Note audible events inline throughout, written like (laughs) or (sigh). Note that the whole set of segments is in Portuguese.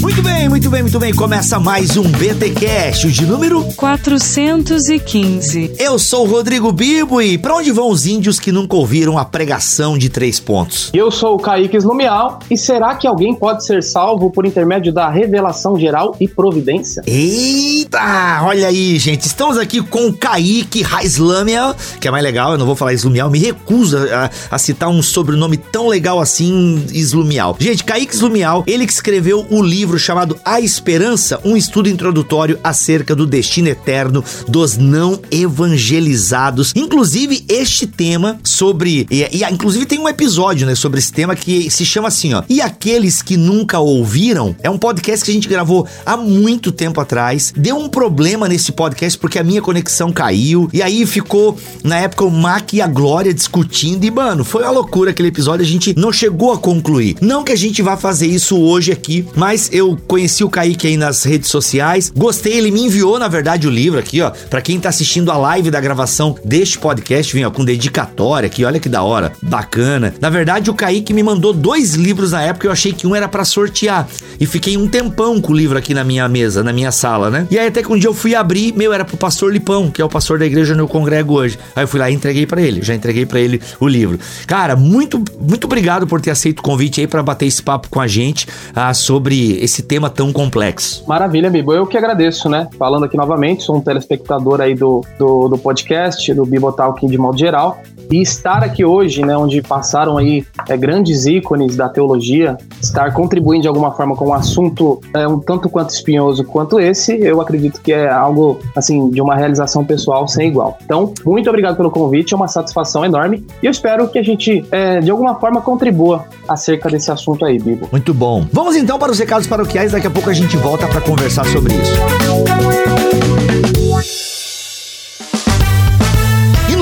Muito bem, muito bem, muito bem. Começa mais um BT Cash, de número 415. Eu sou o Rodrigo Bibo e pra onde vão os índios que nunca ouviram a pregação de três pontos? Eu sou o Kaique Slumial e será que alguém pode ser salvo por intermédio da revelação geral e providência? Eita, olha aí, gente. Estamos aqui com o Kaique Raislamiel, que é mais legal, eu não vou falar Slumial, me recuso a, a citar um sobrenome tão legal assim, Slumial. Gente, Kaique Slumial, ele que escreveu o livro chamado A Esperança, um estudo introdutório acerca do destino eterno dos não evangelizados. Inclusive, este tema sobre. E, e, inclusive tem um episódio, né, sobre esse tema que se chama assim, ó. E aqueles que nunca ouviram? É um podcast que a gente gravou há muito tempo atrás. Deu um problema nesse podcast porque a minha conexão caiu. E aí ficou, na época, o Mac e a Glória discutindo. E, mano, foi uma loucura aquele episódio. A gente não chegou a concluir. Não que a gente vá fazer isso hoje aqui, mas eu conheci o Kaique aí nas redes sociais. Gostei, ele me enviou, na verdade, o livro aqui, ó. Pra quem tá assistindo a live da gravação deste podcast, vem, ó, com dedicatória aqui, olha que da hora. Bacana. Na verdade, o Kaique me mandou dois livros na época, eu achei que um era para sortear. E fiquei um tempão com o livro aqui na minha mesa, na minha sala, né? E aí até que um dia eu fui abrir, meu, era pro pastor Lipão, que é o pastor da igreja onde eu congrego hoje. Aí eu fui lá e entreguei para ele, já entreguei para ele o livro. Cara, muito, muito obrigado por ter aceito o convite aí para bater esse papo com a gente ah, sobre esse tema tão complexo. Maravilha, Bibo. Eu que agradeço, né? Falando aqui novamente, sou um telespectador aí do, do, do podcast, do Bibotalk de modo geral. E estar aqui hoje, né, onde passaram aí é, grandes ícones da teologia, estar contribuindo de alguma forma com um assunto é, um tanto quanto espinhoso quanto esse, eu acredito que é algo, assim, de uma realização pessoal sem igual. Então, muito obrigado pelo convite, é uma satisfação enorme e eu espero que a gente, é, de alguma forma, contribua acerca desse assunto aí, Bibo. Muito bom. Vamos então para os recados paroquiais, daqui a pouco a gente volta para conversar sobre isso.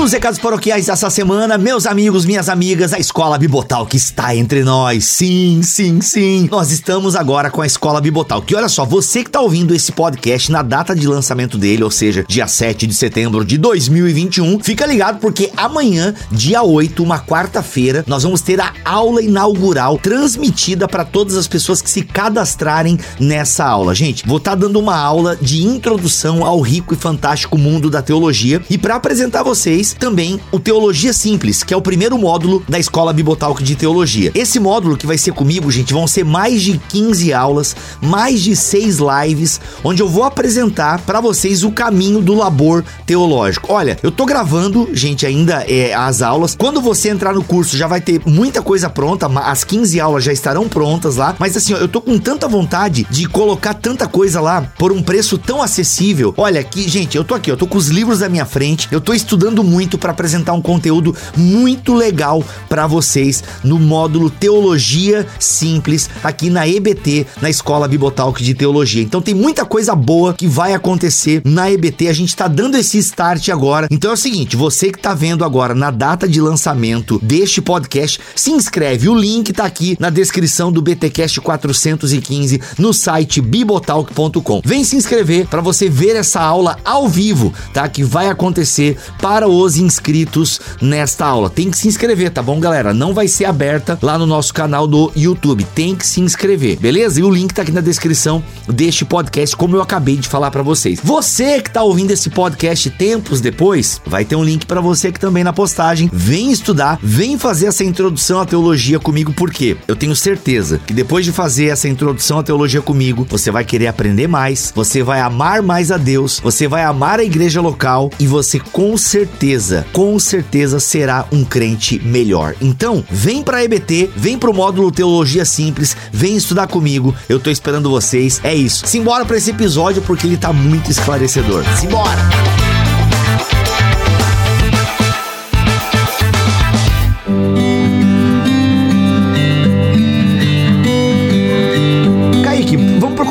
Nos recados paroquiais dessa semana, meus amigos, minhas amigas, a Escola Bibotal que está entre nós. Sim, sim, sim. Nós estamos agora com a Escola Bibotal. Que olha só, você que está ouvindo esse podcast na data de lançamento dele, ou seja, dia 7 de setembro de 2021, fica ligado porque amanhã, dia 8, uma quarta-feira, nós vamos ter a aula inaugural transmitida para todas as pessoas que se cadastrarem nessa aula. Gente, vou estar tá dando uma aula de introdução ao rico e fantástico mundo da teologia e para apresentar vocês também o Teologia Simples, que é o primeiro módulo da Escola Bibotalk de Teologia. Esse módulo que vai ser comigo, gente, vão ser mais de 15 aulas, mais de 6 lives, onde eu vou apresentar para vocês o caminho do labor teológico. Olha, eu tô gravando, gente, ainda é, as aulas. Quando você entrar no curso, já vai ter muita coisa pronta, as 15 aulas já estarão prontas lá, mas assim, ó, eu tô com tanta vontade de colocar tanta coisa lá por um preço tão acessível. Olha aqui, gente, eu tô aqui, eu tô com os livros à minha frente, eu tô estudando muito muito para apresentar um conteúdo muito legal para vocês no módulo Teologia Simples aqui na EBT, na Escola Bibotalk de Teologia. Então tem muita coisa boa que vai acontecer na EBT. A gente tá dando esse start agora. Então é o seguinte, você que tá vendo agora na data de lançamento deste podcast, se inscreve. O link tá aqui na descrição do BTcast 415 no site bibotalk.com. Vem se inscrever para você ver essa aula ao vivo, tá? Que vai acontecer para os os inscritos nesta aula. Tem que se inscrever, tá bom, galera? Não vai ser aberta lá no nosso canal do YouTube. Tem que se inscrever, beleza? E o link tá aqui na descrição deste podcast, como eu acabei de falar para vocês. Você que tá ouvindo esse podcast tempos depois, vai ter um link para você aqui também na postagem. Vem estudar, vem fazer essa introdução à teologia comigo, porque eu tenho certeza que depois de fazer essa introdução à teologia comigo, você vai querer aprender mais, você vai amar mais a Deus, você vai amar a igreja local e você com certeza certeza, com certeza será um crente melhor. Então, vem pra EBT, vem pro módulo Teologia Simples, vem estudar comigo. Eu tô esperando vocês. É isso. Simbora para esse episódio porque ele tá muito esclarecedor. Simbora!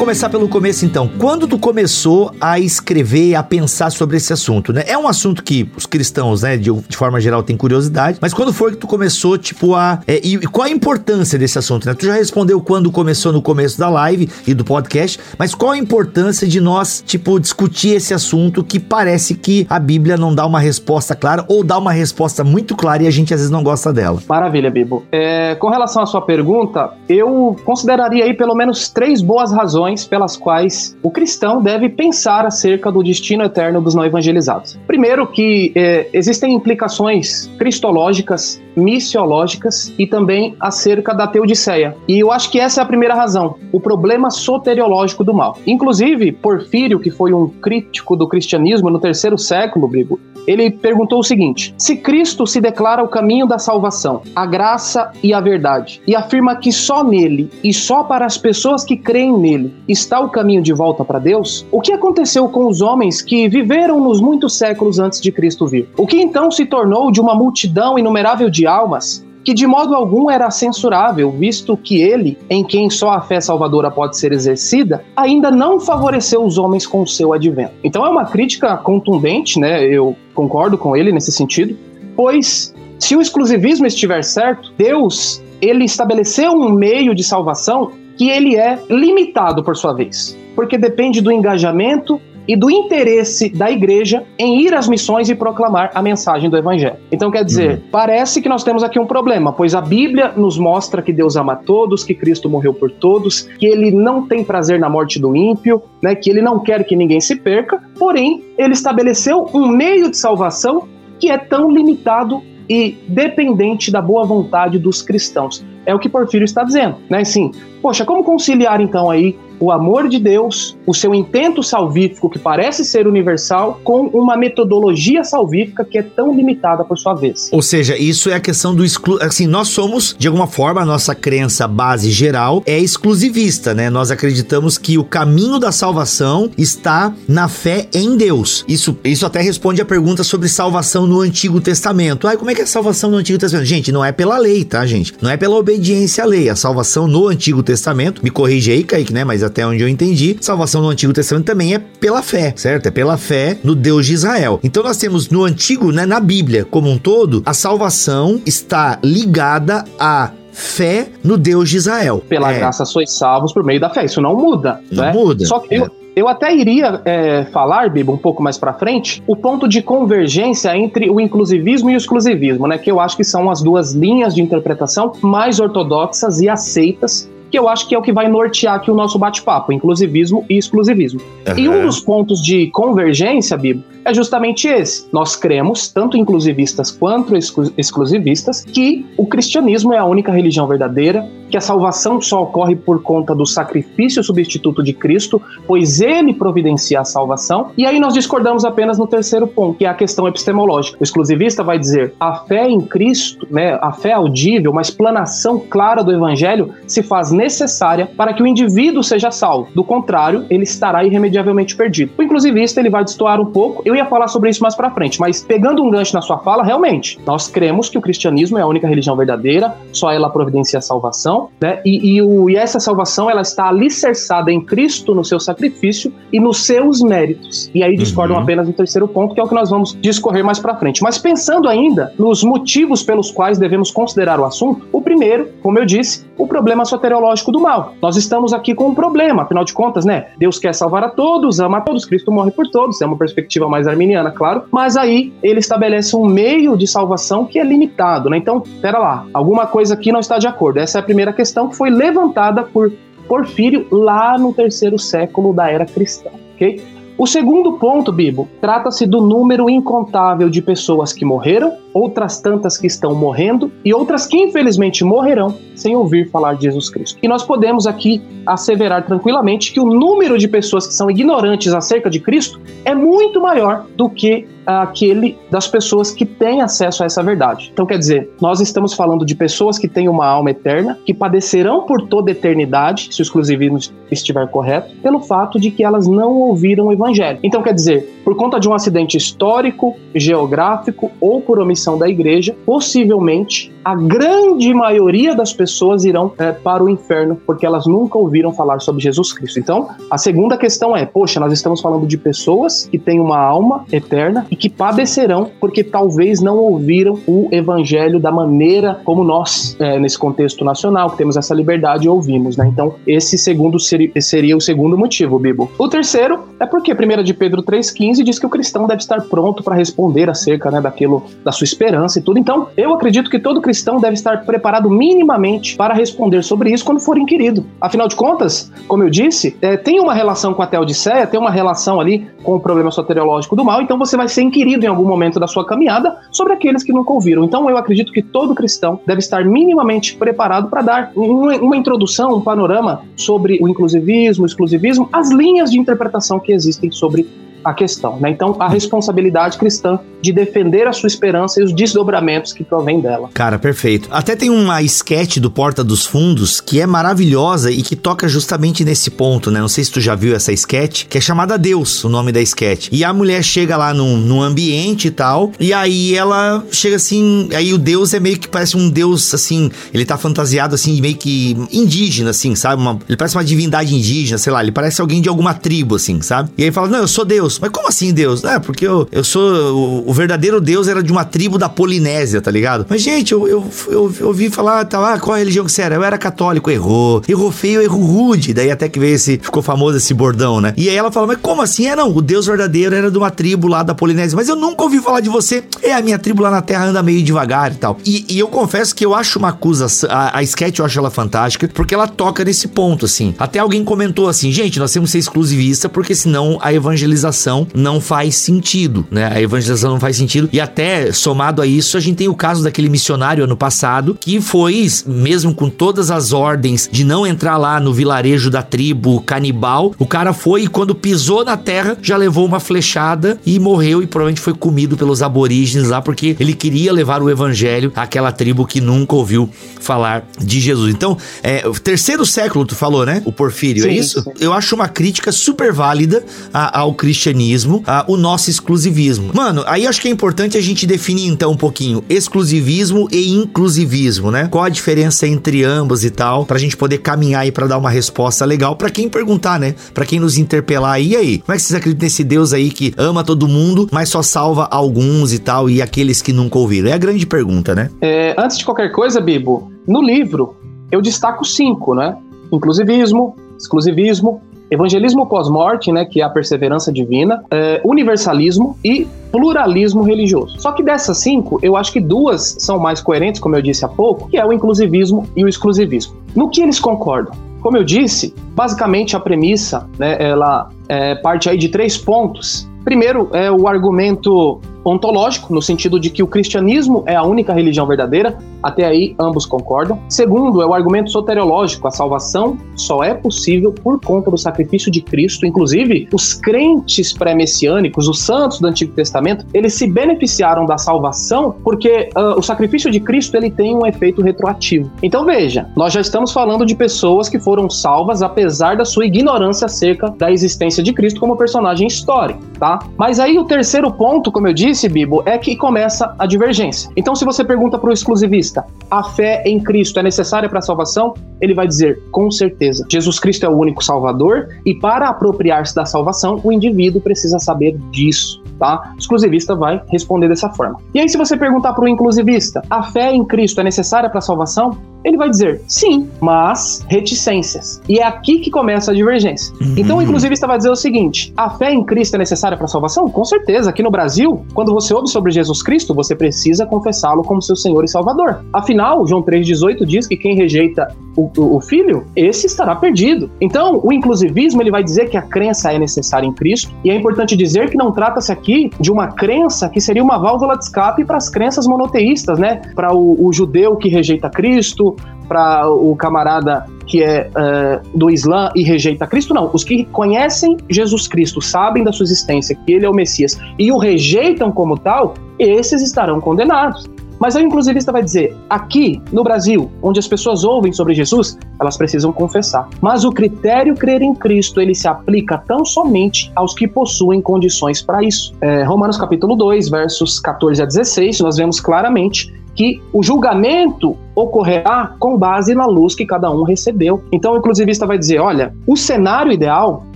Começar pelo começo então. Quando tu começou a escrever, a pensar sobre esse assunto, né? É um assunto que os cristãos, né, de, de forma geral, têm curiosidade, mas quando foi que tu começou, tipo, a. É, e, e qual a importância desse assunto, né? Tu já respondeu quando começou no começo da live e do podcast, mas qual a importância de nós, tipo, discutir esse assunto que parece que a Bíblia não dá uma resposta clara ou dá uma resposta muito clara e a gente às vezes não gosta dela? Maravilha, Bibo. É, com relação à sua pergunta, eu consideraria aí pelo menos três boas razões pelas quais o cristão deve pensar acerca do destino eterno dos não evangelizados. Primeiro, que é, existem implicações cristológicas, missiológicas e também acerca da teodiceia. E eu acho que essa é a primeira razão, o problema soteriológico do mal. Inclusive, Porfírio, que foi um crítico do cristianismo no terceiro século, Brigo, ele perguntou o seguinte: se Cristo se declara o caminho da salvação, a graça e a verdade, e afirma que só nele e só para as pessoas que creem nele está o caminho de volta para Deus, o que aconteceu com os homens que viveram nos muitos séculos antes de Cristo vir? O que então se tornou de uma multidão inumerável de almas que de modo algum era censurável, visto que ele, em quem só a fé salvadora pode ser exercida, ainda não favoreceu os homens com o seu advento. Então é uma crítica contundente, né? Eu concordo com ele nesse sentido, pois se o exclusivismo estiver certo, Deus, ele estabeleceu um meio de salvação que ele é limitado por sua vez, porque depende do engajamento e do interesse da igreja em ir às missões e proclamar a mensagem do evangelho. Então, quer dizer, uhum. parece que nós temos aqui um problema, pois a Bíblia nos mostra que Deus ama todos, que Cristo morreu por todos, que ele não tem prazer na morte do ímpio, né, que ele não quer que ninguém se perca, porém, ele estabeleceu um meio de salvação que é tão limitado e dependente da boa vontade dos cristãos. É o que Porfírio está dizendo, né? Sim. Poxa, como conciliar então aí o amor de Deus, o seu intento salvífico que parece ser universal, com uma metodologia salvífica que é tão limitada por sua vez. Ou seja, isso é a questão do exclu... assim, nós somos, de alguma forma, a nossa crença base geral é exclusivista, né? Nós acreditamos que o caminho da salvação está na fé em Deus. Isso, isso até responde a pergunta sobre salvação no Antigo Testamento. Ai, como é que é a salvação no Antigo Testamento? Gente, não é pela lei, tá, gente? Não é pela obediência à lei. A salvação no Antigo Testamento, me corrige aí, Kaique, né? Mas até onde eu entendi, salvação no Antigo Testamento também é pela fé, certo? É pela fé no Deus de Israel. Então nós temos no Antigo, né, na Bíblia como um todo, a salvação está ligada a fé no Deus de Israel. Pela é. graça sois salvos por meio da fé. Isso não muda. Não né? muda. Só que é. eu, eu até iria é, falar, Bibo, um pouco mais para frente, o ponto de convergência entre o inclusivismo e o exclusivismo, né? Que eu acho que são as duas linhas de interpretação mais ortodoxas e aceitas que eu acho que é o que vai nortear aqui o nosso bate-papo, inclusivismo e exclusivismo. Uhum. E um dos pontos de convergência, Bibo, é justamente esse. Nós cremos, tanto inclusivistas quanto exclusivistas, que o cristianismo é a única religião verdadeira, que a salvação só ocorre por conta do sacrifício substituto de Cristo, pois ele providencia a salvação. E aí nós discordamos apenas no terceiro ponto, que é a questão epistemológica. O exclusivista vai dizer: a fé em Cristo, né, a fé audível, uma explanação clara do evangelho se faz necessária para que o indivíduo seja salvo. Do contrário, ele estará irremediavelmente perdido. O inclusivista ele vai destoar um pouco. Eu ia falar sobre isso mais para frente, mas pegando um gancho na sua fala, realmente, nós cremos que o cristianismo é a única religião verdadeira, só ela providencia a salvação, né? E, e, o, e essa salvação ela está alicerçada em Cristo no seu sacrifício e nos seus méritos. E aí discordam uhum. apenas no terceiro ponto, que é o que nós vamos discorrer mais para frente. Mas pensando ainda nos motivos pelos quais devemos considerar o assunto, o primeiro, como eu disse, o problema soteriológico do mal. Nós estamos aqui com um problema, afinal de contas, né? Deus quer salvar a todos, ama a todos, Cristo morre por todos, é uma perspectiva mais arminiana, claro, mas aí ele estabelece um meio de salvação que é limitado, né? Então, pera lá, alguma coisa aqui não está de acordo. Essa é a primeira questão que foi levantada por Porfírio lá no terceiro século da era cristã, ok? O segundo ponto, Bibo, trata-se do número incontável de pessoas que morreram, outras tantas que estão morrendo e outras que infelizmente morrerão sem ouvir falar de Jesus Cristo. E nós podemos aqui asseverar tranquilamente que o número de pessoas que são ignorantes acerca de Cristo é muito maior do que aquele das pessoas que têm acesso a essa verdade. Então, quer dizer, nós estamos falando de pessoas que têm uma alma eterna, que padecerão por toda eternidade, se o exclusivismo estiver correto, pelo fato de que elas não ouviram o evangelho. Então, quer dizer, por conta de um acidente histórico, geográfico ou por omissão da igreja, possivelmente a grande maioria das pessoas irão é, para o inferno porque elas nunca ouviram falar sobre Jesus Cristo. Então, a segunda questão é: poxa, nós estamos falando de pessoas que têm uma alma eterna e que padecerão porque talvez não ouviram o evangelho da maneira como nós, é, nesse contexto nacional, que temos essa liberdade, ouvimos. Né? Então, esse segundo seria, seria o segundo motivo, Bibo. O terceiro é porque 1 de Pedro 3,15 diz que o cristão deve estar pronto para responder acerca né, daquilo, da sua esperança e tudo. Então, eu acredito que todo cristão deve estar preparado minimamente para responder sobre isso quando for inquirido. Afinal de contas, como eu disse, é, tem uma relação com a Teodiceia, tem uma relação ali com o problema soteriológico do mal, então você vai ser inquirido em algum momento da sua caminhada sobre aqueles que nunca ouviram. Então eu acredito que todo cristão deve estar minimamente preparado para dar uma, uma introdução, um panorama sobre o inclusivismo, o exclusivismo, as linhas de interpretação que existem sobre a questão. Né? Então, a responsabilidade cristã de defender a sua esperança e os desdobramentos que provém dela. Cara, perfeito. Até tem uma sketch do Porta dos Fundos que é maravilhosa e que toca justamente nesse ponto, né? Não sei se tu já viu essa sketch, que é chamada Deus, o nome da sketch. E a mulher chega lá num, num ambiente e tal, e aí ela chega assim, aí o Deus é meio que parece um Deus, assim, ele tá fantasiado assim, meio que indígena, assim, sabe? Uma, ele parece uma divindade indígena, sei lá, ele parece alguém de alguma tribo, assim, sabe? E aí fala, não, eu sou Deus. Deus. Mas como assim Deus? É, porque eu, eu sou. O, o, verdadeiro Deus era de uma tribo da Polinésia, tá ligado? Mas, gente, eu, eu, eu, eu ouvi falar, tá qual a religião que você era? Eu era católico, errou. Errou feio, errou rude. Daí até que veio esse. Ficou famoso esse bordão, né? E aí ela fala, mas como assim? É, não, o Deus verdadeiro era de uma tribo lá da Polinésia. Mas eu nunca ouvi falar de você. É, a minha tribo lá na Terra anda meio devagar e tal. E, e eu confesso que eu acho uma acusação. A, a sketch eu acho ela fantástica, porque ela toca nesse ponto, assim. Até alguém comentou assim, gente, nós temos que ser exclusivista, porque senão a evangelização evangelização não faz sentido, né? A evangelização não faz sentido. E até somado a isso, a gente tem o caso daquele missionário ano passado que foi, mesmo com todas as ordens de não entrar lá no vilarejo da tribo canibal, o cara foi e quando pisou na terra já levou uma flechada e morreu e provavelmente foi comido pelos aborígenes lá porque ele queria levar o evangelho àquela tribo que nunca ouviu falar de Jesus. Então, é, o terceiro século, tu falou, né? O Porfírio, é sim, é isso? Sim. Eu acho uma crítica super válida ao cristianismo cristianismo, ah, o nosso exclusivismo. Mano, aí acho que é importante a gente definir então um pouquinho exclusivismo e inclusivismo, né? Qual a diferença entre ambos e tal, pra gente poder caminhar aí para dar uma resposta legal para quem perguntar, né? Para quem nos interpelar aí, e aí, como é que vocês acreditam nesse Deus aí que ama todo mundo, mas só salva alguns e tal, e aqueles que nunca ouviram? É a grande pergunta, né? É, antes de qualquer coisa, Bibo, no livro eu destaco cinco, né? Inclusivismo, exclusivismo, evangelismo pós-morte, né, que é a perseverança divina, é, universalismo e pluralismo religioso. Só que dessas cinco, eu acho que duas são mais coerentes, como eu disse há pouco, que é o inclusivismo e o exclusivismo. No que eles concordam? Como eu disse, basicamente a premissa, né, ela é, parte aí de três pontos. Primeiro é o argumento ontológico, no sentido de que o cristianismo é a única religião verdadeira, até aí ambos concordam. Segundo, é o argumento soteriológico, a salvação só é possível por conta do sacrifício de Cristo. Inclusive, os crentes pré-messiânicos, os santos do Antigo Testamento, eles se beneficiaram da salvação porque uh, o sacrifício de Cristo ele tem um efeito retroativo. Então veja, nós já estamos falando de pessoas que foram salvas apesar da sua ignorância acerca da existência de Cristo como personagem histórico, tá? Mas aí o terceiro ponto, como eu disse, disse, Bibo, é que começa a divergência. Então, se você pergunta para o exclusivista, a fé em Cristo é necessária para a salvação? Ele vai dizer, com certeza. Jesus Cristo é o único Salvador e para apropriar-se da salvação, o indivíduo precisa saber disso. Tá? O exclusivista vai responder dessa forma. E aí, se você perguntar para o inclusivista, a fé em Cristo é necessária para a salvação? Ele vai dizer sim, mas reticências. E é aqui que começa a divergência. Uhum. Então, o inclusivista vai dizer o seguinte: a fé em Cristo é necessária para a salvação? Com certeza. Aqui no Brasil, quando você ouve sobre Jesus Cristo, você precisa confessá-lo como seu Senhor e Salvador. Afinal, João 3,18 diz que quem rejeita o, o, o filho, esse estará perdido. Então, o inclusivismo ele vai dizer que a crença é necessária em Cristo, e é importante dizer que não trata-se aqui de uma crença que seria uma válvula de escape para as crenças monoteístas, né? Para o, o judeu que rejeita Cristo, para o camarada que é uh, do Islã e rejeita Cristo, não. Os que conhecem Jesus Cristo, sabem da sua existência, que ele é o Messias, e o rejeitam como tal, esses estarão condenados. Mas aí o inclusivista vai dizer: aqui no Brasil, onde as pessoas ouvem sobre Jesus, elas precisam confessar. Mas o critério crer em Cristo, ele se aplica tão somente aos que possuem condições para isso. É, Romanos capítulo 2, versos 14 a 16, nós vemos claramente que o julgamento ocorrerá com base na luz que cada um recebeu. Então o inclusivista vai dizer: olha, o cenário ideal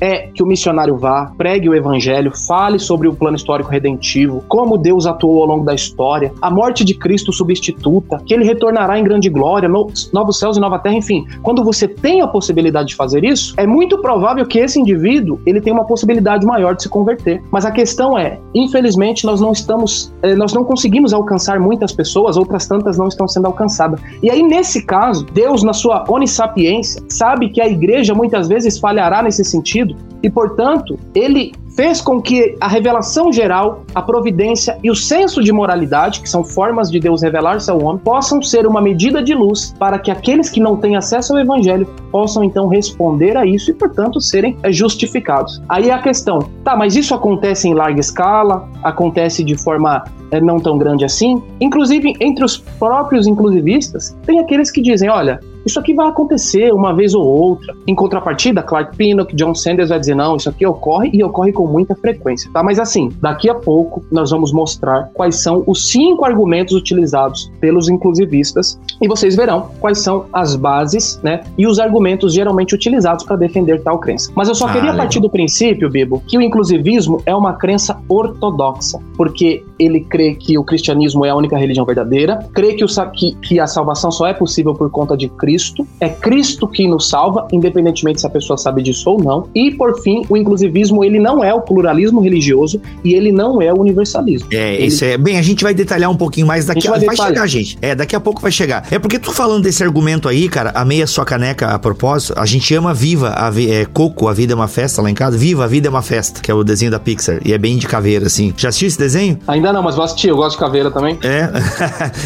é que o missionário vá, pregue o evangelho, fale sobre o plano histórico redentivo, como Deus atuou ao longo da história, a morte de Cristo substituta, que ele retornará em grande glória, novos céus e nova terra, enfim. Quando você tem a possibilidade de fazer isso, é muito provável que esse indivíduo ele tenha uma possibilidade maior de se converter. Mas a questão é, infelizmente, nós não estamos, eh, nós não conseguimos alcançar muitas pessoas, outras tantas não estão sendo alcançadas. E aí, nesse caso, Deus, na sua onissapiência, sabe que a igreja muitas vezes falhará nesse sentido e, portanto, ele fez com que a revelação geral, a providência e o senso de moralidade, que são formas de Deus revelar-se ao homem, possam ser uma medida de luz para que aqueles que não têm acesso ao evangelho possam então responder a isso e, portanto, serem é, justificados. Aí é a questão, tá, mas isso acontece em larga escala, acontece de forma é, não tão grande assim? Inclusive, entre os próprios inclusivistas, tem aqueles que dizem, olha, isso aqui vai acontecer uma vez ou outra. Em contrapartida, Clark Pinnock, John Sanders vai dizer, não, isso aqui ocorre e ocorre com muita frequência, tá? Mas assim, daqui a pouco nós vamos mostrar quais são os cinco argumentos utilizados pelos inclusivistas e vocês verão quais são as bases, né, e os argumentos geralmente utilizados para defender tal crença. Mas eu só ah, queria legal. partir do princípio, Bibo, que o inclusivismo é uma crença ortodoxa, porque ele crê que o cristianismo é a única religião verdadeira, crê que, o, que, que a salvação só é possível por conta de Cristo, é Cristo que nos salva, independentemente se a pessoa sabe disso ou não, e por fim, o inclusivismo ele não é o pluralismo religioso e ele não é o universalismo. É, ele... isso é. Bem, a gente vai detalhar um pouquinho mais daqui a pouco. Vai, vai chegar, gente. É, daqui a pouco vai chegar. É porque tu falando desse argumento aí, cara, a meia sua caneca a propósito, a gente ama Viva, a, é, Coco, a vida é uma festa lá em casa. Viva, a vida é uma festa, que é o desenho da Pixar. E é bem de caveira, assim. Já assistiu esse desenho? Ainda não, mas vou assistir, eu gosto de caveira também. É,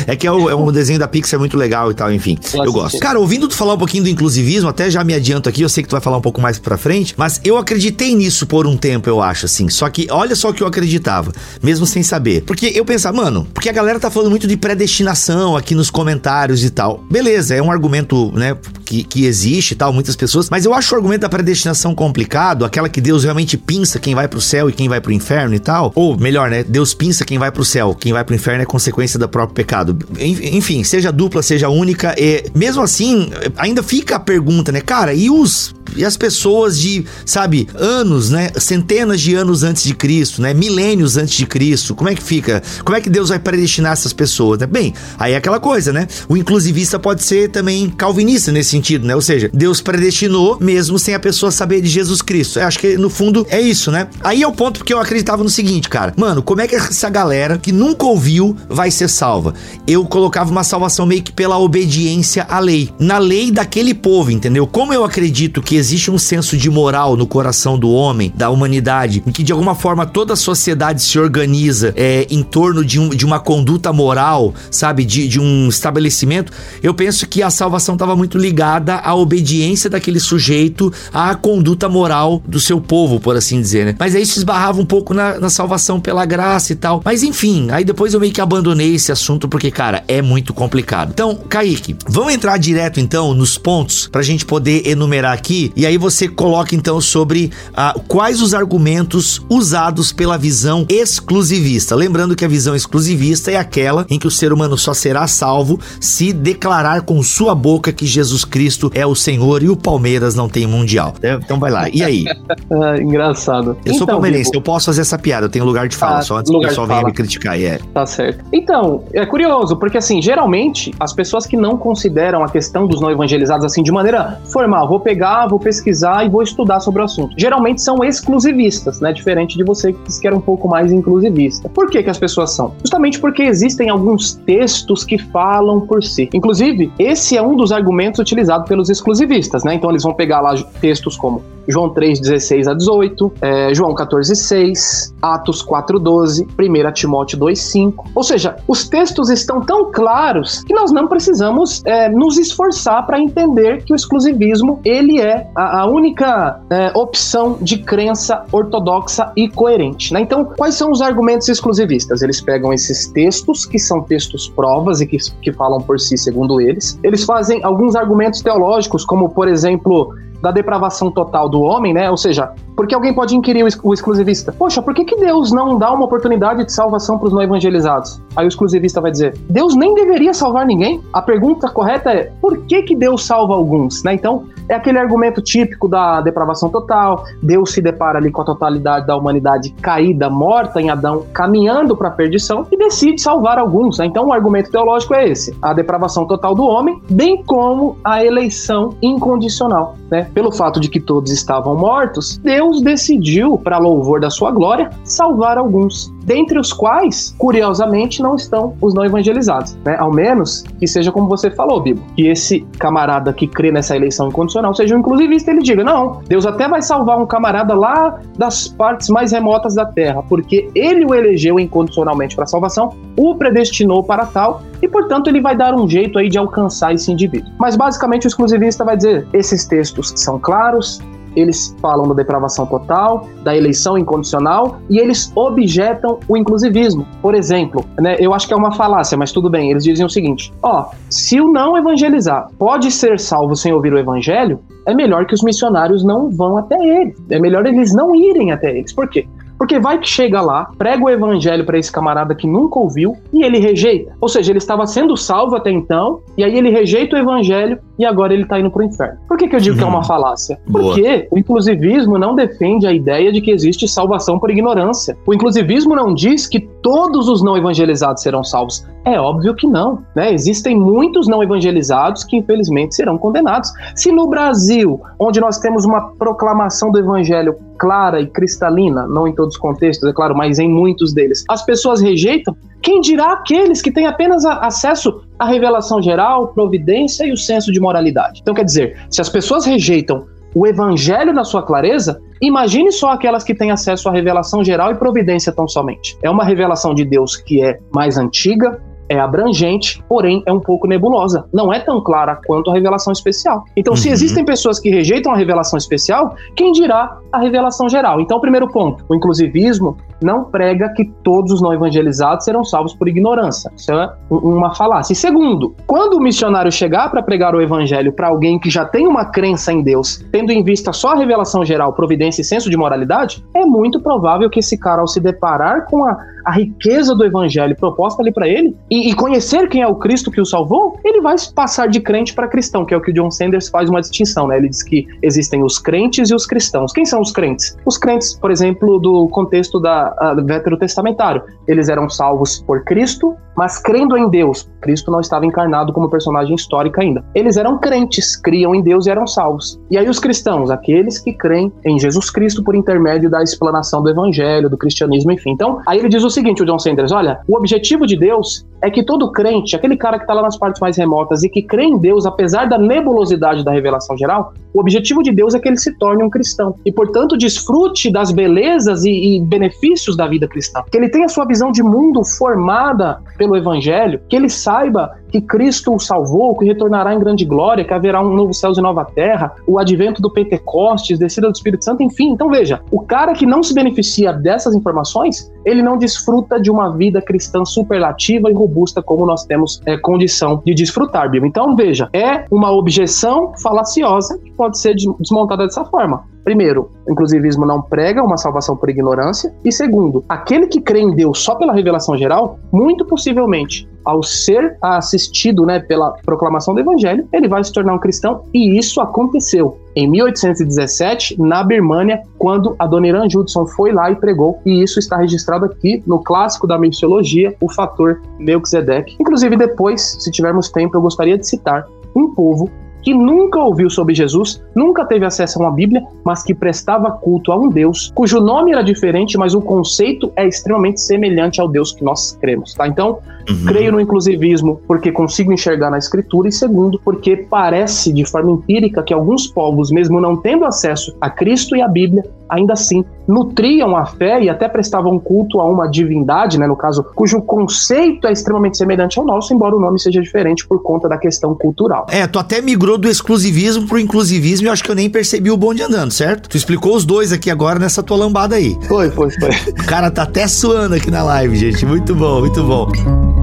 (laughs) é que é, o, é um desenho da Pixar muito legal e tal, enfim. Eu, eu gosto. Cara, ouvindo tu falar um pouquinho do inclusivismo, até já me adianto aqui, eu sei que tu vai falar um pouco mais pra frente, mas eu acreditei nisso por um tempo, eu acho, assim. Só que olha só o que eu acreditava, mesmo sem saber. Porque eu pensava, mano, porque a galera tá falando muito de predestinação aqui nos comentários e tal. Beleza, é um argumento, né, que, que existe e tal, muitas pessoas, mas eu acho o argumento da predestinação complicado, aquela que Deus realmente pinça quem vai pro céu e quem vai pro inferno e tal. Ou melhor, né, Deus pinça quem vai pro céu, quem vai pro inferno é consequência do próprio pecado. Enfim, seja dupla, seja única, e mesmo assim, ainda fica a pergunta, né, cara, e os e as pessoas de, sabe, anos, né, centenas de anos antes de Cristo, né, milênios antes de Cristo, como é que fica? Como é que Deus vai predestinar essas pessoas, né? Bem, aí é aquela coisa, né? O inclusivista pode ser também calvinista nesse sentido, né? Ou seja, Deus predestinou mesmo sem a pessoa saber de Jesus Cristo. Eu acho que no fundo é isso, né? Aí é o ponto porque eu acreditava no seguinte, cara. Mano, como é que essa galera que nunca ouviu vai ser salva? Eu colocava uma salvação meio que pela obediência à lei. Na lei daquele povo, entendeu? Como eu acredito que existe um senso de moral no coração do homem, da humanidade, em que de alguma forma toda a sociedade se organiza é, em torno de, um, de uma conduta moral, sabe? De, de um estabelecimento, eu penso que a salvação estava muito ligada à obediência daquele sujeito à conduta moral do seu povo, por assim dizer, né? Mas aí isso esbarrava um pouco na, na salvação pela graça e tal. Mas enfim, aí depois eu meio que abandonei esse assunto porque, cara, é muito complicado. Então, Kaique, vamos entrar direto então nos pontos pra gente poder enumerar aqui e aí você coloca então sobre ah, quais os argumentos usados pela visão exclusivista. Lembrando que a visão exclusivista é aquela em que o ser humano só será salvo se declarar com sua boca que Jesus Cristo é o Senhor e o Palmeiras não tem mundial. É, então vai lá. E aí? (laughs) ah, engraçado. Eu então, sou palmeirense, eu posso fazer essa piada, eu tenho lugar de fala, ah, só antes que o pessoal venha me criticar. É. Tá certo. Então, é curioso, porque assim, geralmente as pessoas que não consideram a questão dos não evangelizados assim de maneira formal, vou pegar, vou pesquisar e vou estudar sobre o assunto. Geralmente são exclusivistas, né? Diferente de você que diz que era um pouco mais inclusivista. Por que, que as pessoas são? Justamente porque existem alguns textos que falam por si. Inclusive, esse é um dos argumentos utilizados pelos exclusivistas, né? Então eles vão pegar lá textos como João 3, 16 a 18, é, João 14, 6, Atos 4, 12, 1 Timóteo 2, 5. Ou seja, os textos estão tão claros que nós não precisamos é, nos esforçar para entender que o exclusivismo ele é a, a única é, opção de crença ortodoxa e coerente. Né? Então, quais são os argumentos exclusivistas? Eles pegam esses textos, que são textos provas e que, que falam por si, segundo eles. Eles fazem alguns argumentos teológicos, como, por exemplo, da depravação total do homem, né? Ou seja, porque alguém pode inquirir o exclusivista: Poxa, por que, que Deus não dá uma oportunidade de salvação para os não evangelizados? Aí o exclusivista vai dizer: Deus nem deveria salvar ninguém. A pergunta correta é: por que, que Deus salva alguns? Né? Então, é aquele argumento típico da depravação total. Deus se depara ali com a totalidade da humanidade caída, morta em Adão, caminhando para a perdição e decide salvar alguns. Né? Então, o argumento teológico é esse: a depravação total do homem, bem como a eleição incondicional. Né? Pelo fato de que todos estavam mortos, Deus decidiu, para louvor da sua glória, salvar alguns dentre os quais, curiosamente, não estão os não evangelizados, né? Ao menos que seja como você falou, Bibo, que esse camarada que crê nessa eleição incondicional seja um inclusivista, ele diga, não, Deus até vai salvar um camarada lá das partes mais remotas da terra, porque ele o elegeu incondicionalmente para salvação, o predestinou para tal, e portanto ele vai dar um jeito aí de alcançar esse indivíduo. Mas basicamente o exclusivista vai dizer, esses textos são claros, eles falam da depravação total, da eleição incondicional e eles objetam o inclusivismo. Por exemplo, né, eu acho que é uma falácia, mas tudo bem, eles dizem o seguinte: ó, se o não evangelizar pode ser salvo sem ouvir o evangelho, é melhor que os missionários não vão até ele. É melhor eles não irem até eles. Por quê? Porque vai que chega lá, prega o evangelho para esse camarada que nunca ouviu e ele rejeita. Ou seja, ele estava sendo salvo até então, e aí ele rejeita o evangelho e agora ele está indo para o inferno. Por que, que eu digo uhum. que é uma uhum. falácia? Porque o inclusivismo não defende a ideia de que existe salvação por ignorância. O inclusivismo não diz que todos os não evangelizados serão salvos. É óbvio que não. Né? Existem muitos não evangelizados que, infelizmente, serão condenados. Se no Brasil, onde nós temos uma proclamação do evangelho clara e cristalina, não em todos os contextos, é claro, mas em muitos deles, as pessoas rejeitam, quem dirá aqueles que têm apenas acesso à revelação geral, providência e o senso de moralidade? Então, quer dizer, se as pessoas rejeitam o evangelho na sua clareza, imagine só aquelas que têm acesso à revelação geral e providência tão somente. É uma revelação de Deus que é mais antiga, é abrangente, porém é um pouco nebulosa. Não é tão clara quanto a revelação especial. Então, uhum. se existem pessoas que rejeitam a revelação especial, quem dirá a revelação geral? Então, primeiro ponto, o inclusivismo não prega que todos os não evangelizados serão salvos por ignorância. Isso é uma falácia. E segundo, quando o missionário chegar para pregar o evangelho para alguém que já tem uma crença em Deus, tendo em vista só a revelação geral, providência e senso de moralidade, é muito provável que esse cara, ao se deparar com a, a riqueza do evangelho proposta ali para ele e, e, conhecer quem é o Cristo que o salvou, ele vai passar de crente para cristão, que é o que o John Sanders faz uma distinção, né? Ele diz que existem os crentes e os cristãos. Quem são os crentes? Os crentes, por exemplo, do contexto da, do veterotestamentário. Eles eram salvos por Cristo, mas crendo em Deus. Cristo não estava encarnado como personagem histórico ainda. Eles eram crentes, criam em Deus e eram salvos. E aí os cristãos, aqueles que creem em Jesus Cristo por intermédio da explanação do evangelho, do cristianismo, enfim. Então, aí ele diz o seguinte, o John Sanders, olha, o objetivo de Deus é que todo crente, aquele cara que está lá nas partes mais remotas e que crê em Deus, apesar da nebulosidade da revelação geral, o objetivo de Deus é que ele se torne um cristão. E, portanto, desfrute das belezas e, e benefícios da vida cristã. Que ele tenha sua visão de mundo formada pelo evangelho, que ele saiba que Cristo o salvou, que retornará em grande glória, que haverá um novo céu e nova terra, o advento do Pentecostes, descida do Espírito Santo, enfim. Então veja, o cara que não se beneficia dessas informações, ele não desfruta de uma vida cristã superlativa e robusta como nós temos é, condição de desfrutar, Bíblia. Então veja, é uma objeção falaciosa que pode ser desmontada dessa forma. Primeiro, o inclusivismo não prega uma salvação por ignorância. E segundo, aquele que crê em Deus só pela revelação geral, muito possivelmente, ao ser assistido né, pela proclamação do evangelho, ele vai se tornar um cristão. E isso aconteceu em 1817, na Birmânia, quando a dona Irã Judson foi lá e pregou. E isso está registrado aqui no clássico da missiologia, o fator Melquisedeque. Inclusive, depois, se tivermos tempo, eu gostaria de citar um povo que nunca ouviu sobre Jesus, nunca teve acesso a uma Bíblia, mas que prestava culto a um Deus cujo nome era diferente, mas o conceito é extremamente semelhante ao Deus que nós cremos, tá? Então, uhum. creio no inclusivismo porque consigo enxergar na Escritura e segundo, porque parece de forma empírica que alguns povos, mesmo não tendo acesso a Cristo e a Bíblia, ainda assim nutriam a fé e até prestavam culto a uma divindade, né, no caso, cujo conceito é extremamente semelhante ao nosso, embora o nome seja diferente por conta da questão cultural. É, tu até migrou do exclusivismo pro inclusivismo e eu acho que eu nem percebi o bonde andando, certo? Tu explicou os dois aqui agora nessa tua lambada aí. Foi, foi, foi. O cara tá até suando aqui na live, gente. Muito bom, muito bom.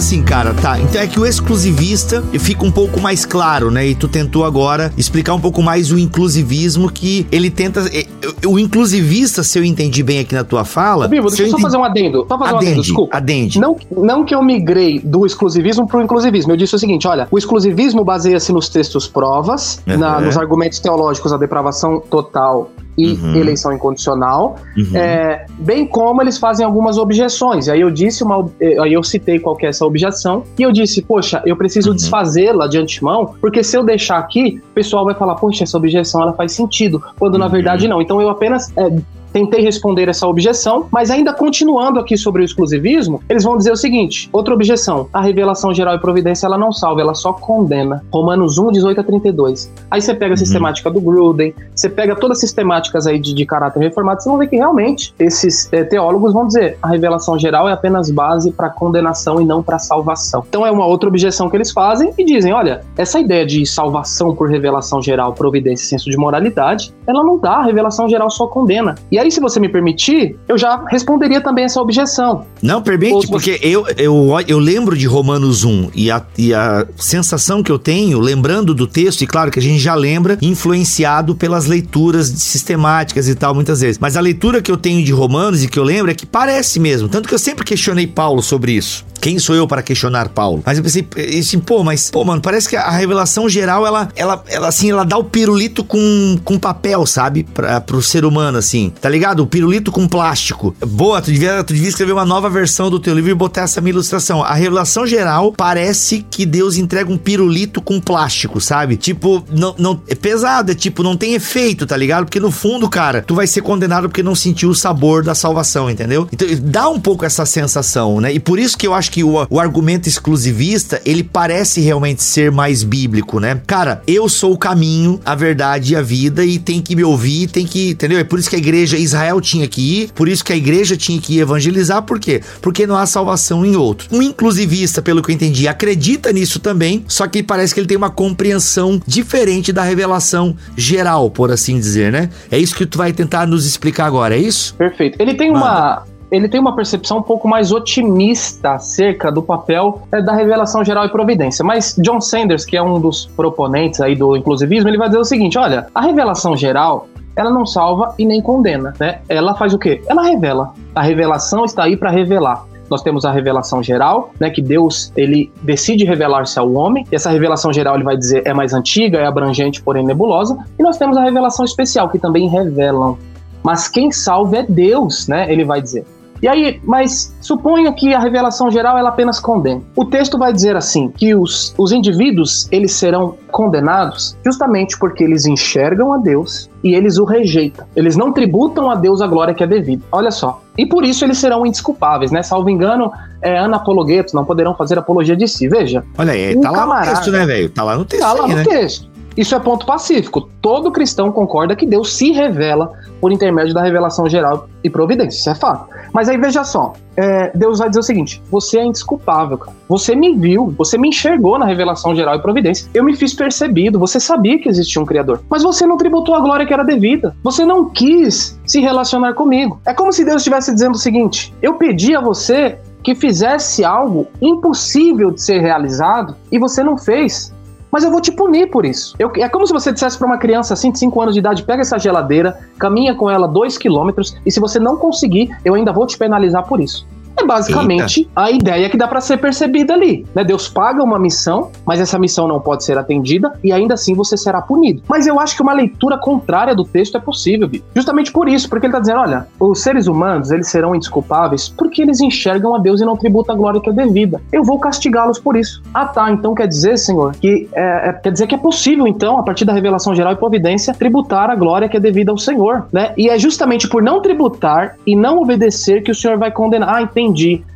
Assim, cara, tá. Então é que o exclusivista fica um pouco mais claro, né? E tu tentou agora explicar um pouco mais o inclusivismo que ele tenta. É, o inclusivista, se eu entendi bem aqui na tua fala. Bibo, deixa eu só fazer um adendo. Só fazer adende, um adendo, desculpa. Adende. Não, não que eu migrei do exclusivismo pro inclusivismo. Eu disse o seguinte: olha, o exclusivismo baseia-se nos textos provas, uhum. na, nos argumentos teológicos, a depravação total e uhum. eleição incondicional, uhum. é, bem como eles fazem algumas objeções. Aí eu disse uma, aí eu citei qual é essa objeção e eu disse, poxa, eu preciso uhum. desfazê-la de antemão, porque se eu deixar aqui, o pessoal vai falar, poxa, essa objeção ela faz sentido, quando na uhum. verdade não. Então eu apenas é, tentei responder essa objeção, mas ainda continuando aqui sobre o exclusivismo, eles vão dizer o seguinte: outra objeção, a revelação geral e providência ela não salva, ela só condena. Romanos 1, 18 a 32. Aí você pega a uhum. sistemática do Gruden, você pega todas as sistemáticas aí de, de caráter reformado, você vai ver que realmente esses é, teólogos vão dizer a revelação geral é apenas base para condenação e não para salvação. Então é uma outra objeção que eles fazem e dizem: olha, essa ideia de salvação por revelação geral, providência e senso de moralidade, ela não dá, a revelação geral só condena. E aí, se você me permitir, eu já responderia também essa objeção. Não, permite, porque eu, eu, eu lembro de Romanos 1 e a, e a sensação que eu tenho, lembrando do texto, e claro que a gente já lembra, influenciado pelas leituras sistemáticas e tal, muitas vezes. Mas a leitura que eu tenho de Romanos e que eu lembro é que parece mesmo. Tanto que eu sempre questionei Paulo sobre isso. Quem sou eu para questionar Paulo? Mas eu pensei, assim, pô, mas, pô, mano, parece que a revelação geral, ela, ela, ela assim, ela dá o pirulito com, com papel, sabe? Pra, pro ser humano, assim. Tá ligado? O pirulito com plástico. Boa, tu devia, tu devia escrever uma nova versão do teu livro e botar essa minha ilustração. A revelação geral parece que Deus entrega um pirulito com plástico, sabe? Tipo, não, não, é pesado, é tipo, não tem efeito, tá ligado? Porque no fundo, cara, tu vai ser condenado porque não sentiu o sabor da salvação, entendeu? Então, dá um pouco essa sensação, né? E por isso que eu acho que o, o argumento exclusivista, ele parece realmente ser mais bíblico, né? Cara, eu sou o caminho, a verdade e a vida e tem que me ouvir, tem que, entendeu? É por isso que a igreja Israel tinha que ir, por isso que a igreja tinha que ir evangelizar, por quê? Porque não há salvação em outro. Um inclusivista, pelo que eu entendi, acredita nisso também, só que parece que ele tem uma compreensão diferente da revelação geral, por assim dizer, né? É isso que tu vai tentar nos explicar agora, é isso? Perfeito. Ele tem uma ele tem uma percepção um pouco mais otimista acerca do papel é, da revelação geral e providência. Mas John Sanders, que é um dos proponentes aí do inclusivismo, ele vai dizer o seguinte: olha, a revelação geral ela não salva e nem condena, né? Ela faz o quê? Ela revela. A revelação está aí para revelar. Nós temos a revelação geral, né, que Deus ele decide revelar-se ao homem. E essa revelação geral ele vai dizer é mais antiga, é abrangente, porém nebulosa. E nós temos a revelação especial que também revelam. Mas quem salva é Deus, né? Ele vai dizer. E aí, mas suponha que a revelação geral ela apenas condena. O texto vai dizer assim que os, os indivíduos eles serão condenados justamente porque eles enxergam a Deus e eles o rejeitam. Eles não tributam a Deus a glória que é devida. Olha só. E por isso eles serão indesculpáveis, né? Salvo engano, é, anapologuetos não poderão fazer apologia de si. Veja. Olha aí, um tá lá no texto, né, velho? Tá lá no texto. Tá lá aí, no né? texto. Isso é ponto pacífico. Todo cristão concorda que Deus se revela por intermédio da revelação geral e providência. Isso é fato. Mas aí veja só, é, Deus vai dizer o seguinte: você é indesculpável, cara. Você me viu, você me enxergou na revelação geral e providência. Eu me fiz percebido, você sabia que existia um Criador. Mas você não tributou a glória que era devida. Você não quis se relacionar comigo. É como se Deus estivesse dizendo o seguinte: eu pedi a você que fizesse algo impossível de ser realizado e você não fez mas eu vou te punir por isso. Eu, é como se você dissesse para uma criança assim, de 5 anos de idade: pega essa geladeira, caminha com ela 2 quilômetros, e se você não conseguir, eu ainda vou te penalizar por isso. É basicamente Eita. a ideia que dá para ser percebida ali. Né? Deus paga uma missão, mas essa missão não pode ser atendida e ainda assim você será punido. Mas eu acho que uma leitura contrária do texto é possível, Bi. justamente por isso, porque ele está dizendo, olha, os seres humanos eles serão indesculpáveis porque eles enxergam a Deus e não tributam a glória que é devida. Eu vou castigá-los por isso. Ah, tá. Então quer dizer, Senhor, que é, é, quer dizer que é possível, então, a partir da revelação geral e providência, tributar a glória que é devida ao Senhor, né? E é justamente por não tributar e não obedecer que o Senhor vai condenar. Ah, entendi.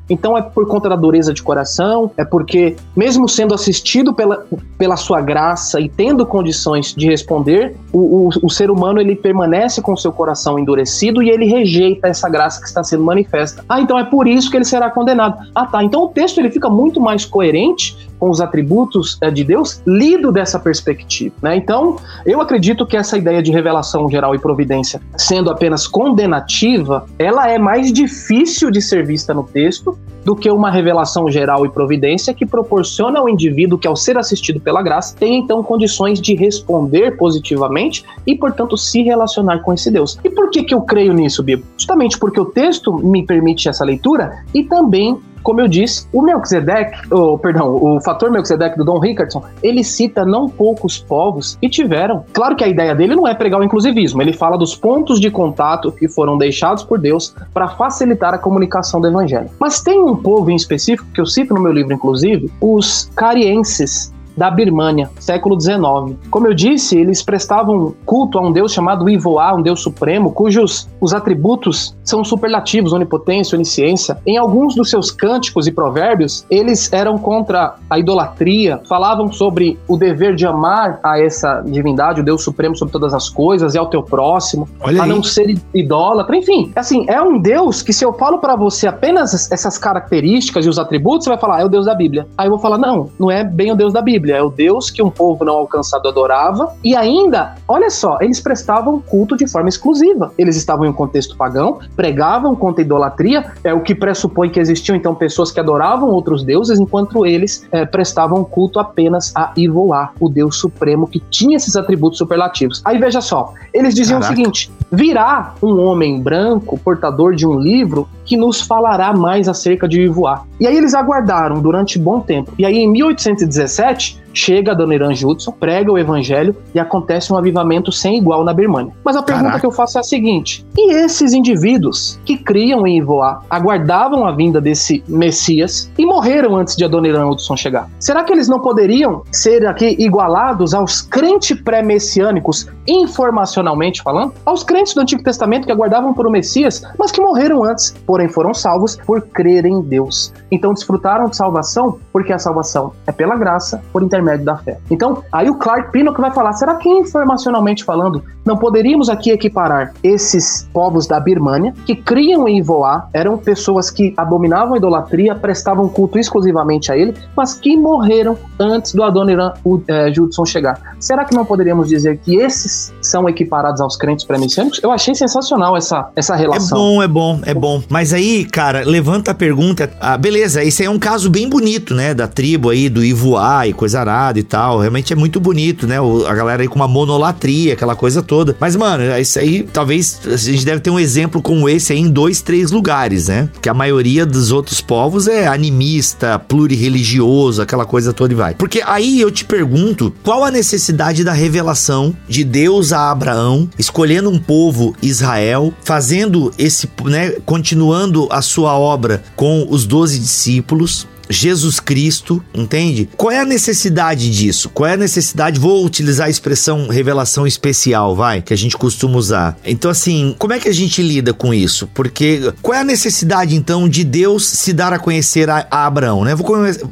Então é por conta da dureza de coração, é porque, mesmo sendo assistido pela, pela sua graça e tendo condições de responder, o, o, o ser humano ele permanece com seu coração endurecido e ele rejeita essa graça que está sendo manifesta. Ah, então é por isso que ele será condenado. Ah, tá. Então o texto ele fica muito mais coerente com os atributos é, de Deus, lido dessa perspectiva. Né? Então, eu acredito que essa ideia de revelação geral e providência, sendo apenas condenativa, ela é mais difícil de ser vista no texto do que uma revelação geral e providência que proporciona ao indivíduo que, ao ser assistido pela graça, tem então condições de responder positivamente e, portanto, se relacionar com esse Deus. E por que, que eu creio nisso, Bíblia? Justamente porque o texto me permite essa leitura e também como eu disse, o Melchizedek, oh, perdão, o fator Melchizedek do Dom Richardson, ele cita não poucos povos que tiveram. Claro que a ideia dele não é pregar o inclusivismo, ele fala dos pontos de contato que foram deixados por Deus para facilitar a comunicação do evangelho. Mas tem um povo em específico que eu cito no meu livro, inclusive, os carienses da Birmânia, século XIX. Como eu disse, eles prestavam culto a um deus chamado Ivoá, um deus supremo, cujos os atributos são superlativos, onipotência, onisciência. Em alguns dos seus cânticos e provérbios, eles eram contra a idolatria, falavam sobre o dever de amar a essa divindade, o Deus supremo sobre todas as coisas, e ao teu próximo, Olha a aí. não ser idólatra. Enfim, assim, é um Deus que se eu falo para você apenas essas características e os atributos, você vai falar, ah, é o Deus da Bíblia. Aí eu vou falar, não, não é bem o Deus da Bíblia. Bíblia, é o Deus que um povo não alcançado adorava, e ainda, olha só, eles prestavam culto de forma exclusiva. Eles estavam em um contexto pagão, pregavam contra a idolatria, é o que pressupõe que existiam então pessoas que adoravam outros deuses, enquanto eles é, prestavam culto apenas a Ivoá, o Deus supremo que tinha esses atributos superlativos. Aí veja só, eles diziam Caraca. o seguinte: virá um homem branco, portador de um livro, que nos falará mais acerca de Ivoá. E aí eles aguardaram durante bom tempo. E aí em 1817 chega a Dona Irã Judson, prega o evangelho e acontece um avivamento sem igual na Birmania. Mas a pergunta Caraca. que eu faço é a seguinte: e esses indivíduos que criam em Ivoá, aguardavam a vinda desse Messias e morreram antes de a Dona Irã Judson chegar? Será que eles não poderiam ser aqui igualados aos crentes pré-messiânicos, informacionalmente falando? Aos crentes do Antigo Testamento que aguardavam por o Messias, mas que morreram antes, porém foram salvos por crer em Deus. Então desfrutaram de salvação porque a salvação é pela graça, por intermédio intermédio da fé. Então, aí o Clark Pinnock vai falar: será que informacionalmente falando, não poderíamos aqui equiparar esses povos da Birmânia que criam em Ivoá, eram pessoas que abominavam a idolatria, prestavam culto exclusivamente a ele, mas que morreram antes do Adoniran é, Judson chegar? Será que não poderíamos dizer que esses são equiparados aos crentes pré-messiânicos? Eu achei sensacional essa, essa relação. É bom, é bom, é bom. Mas aí, cara, levanta a pergunta. Ah, beleza, esse aí é um caso bem bonito, né? Da tribo aí, do Ivoá e coisa arada e tal. Realmente é muito bonito, né? O, a galera aí com uma monolatria, aquela coisa toda. Mas, mano, isso aí talvez a gente deve ter um exemplo como esse aí em dois, três lugares, né? Que a maioria dos outros povos é animista, plurireligioso, aquela coisa toda e vai. Porque aí eu te pergunto, qual a necessidade da revelação de Deus a Abraão, escolhendo um povo Israel, fazendo esse, né, continuando a sua obra com os doze discípulos, Jesus Cristo, entende? Qual é a necessidade disso? Qual é a necessidade? Vou utilizar a expressão revelação especial, vai, que a gente costuma usar. Então, assim, como é que a gente lida com isso? Porque qual é a necessidade, então, de Deus se dar a conhecer a, a Abraão, né?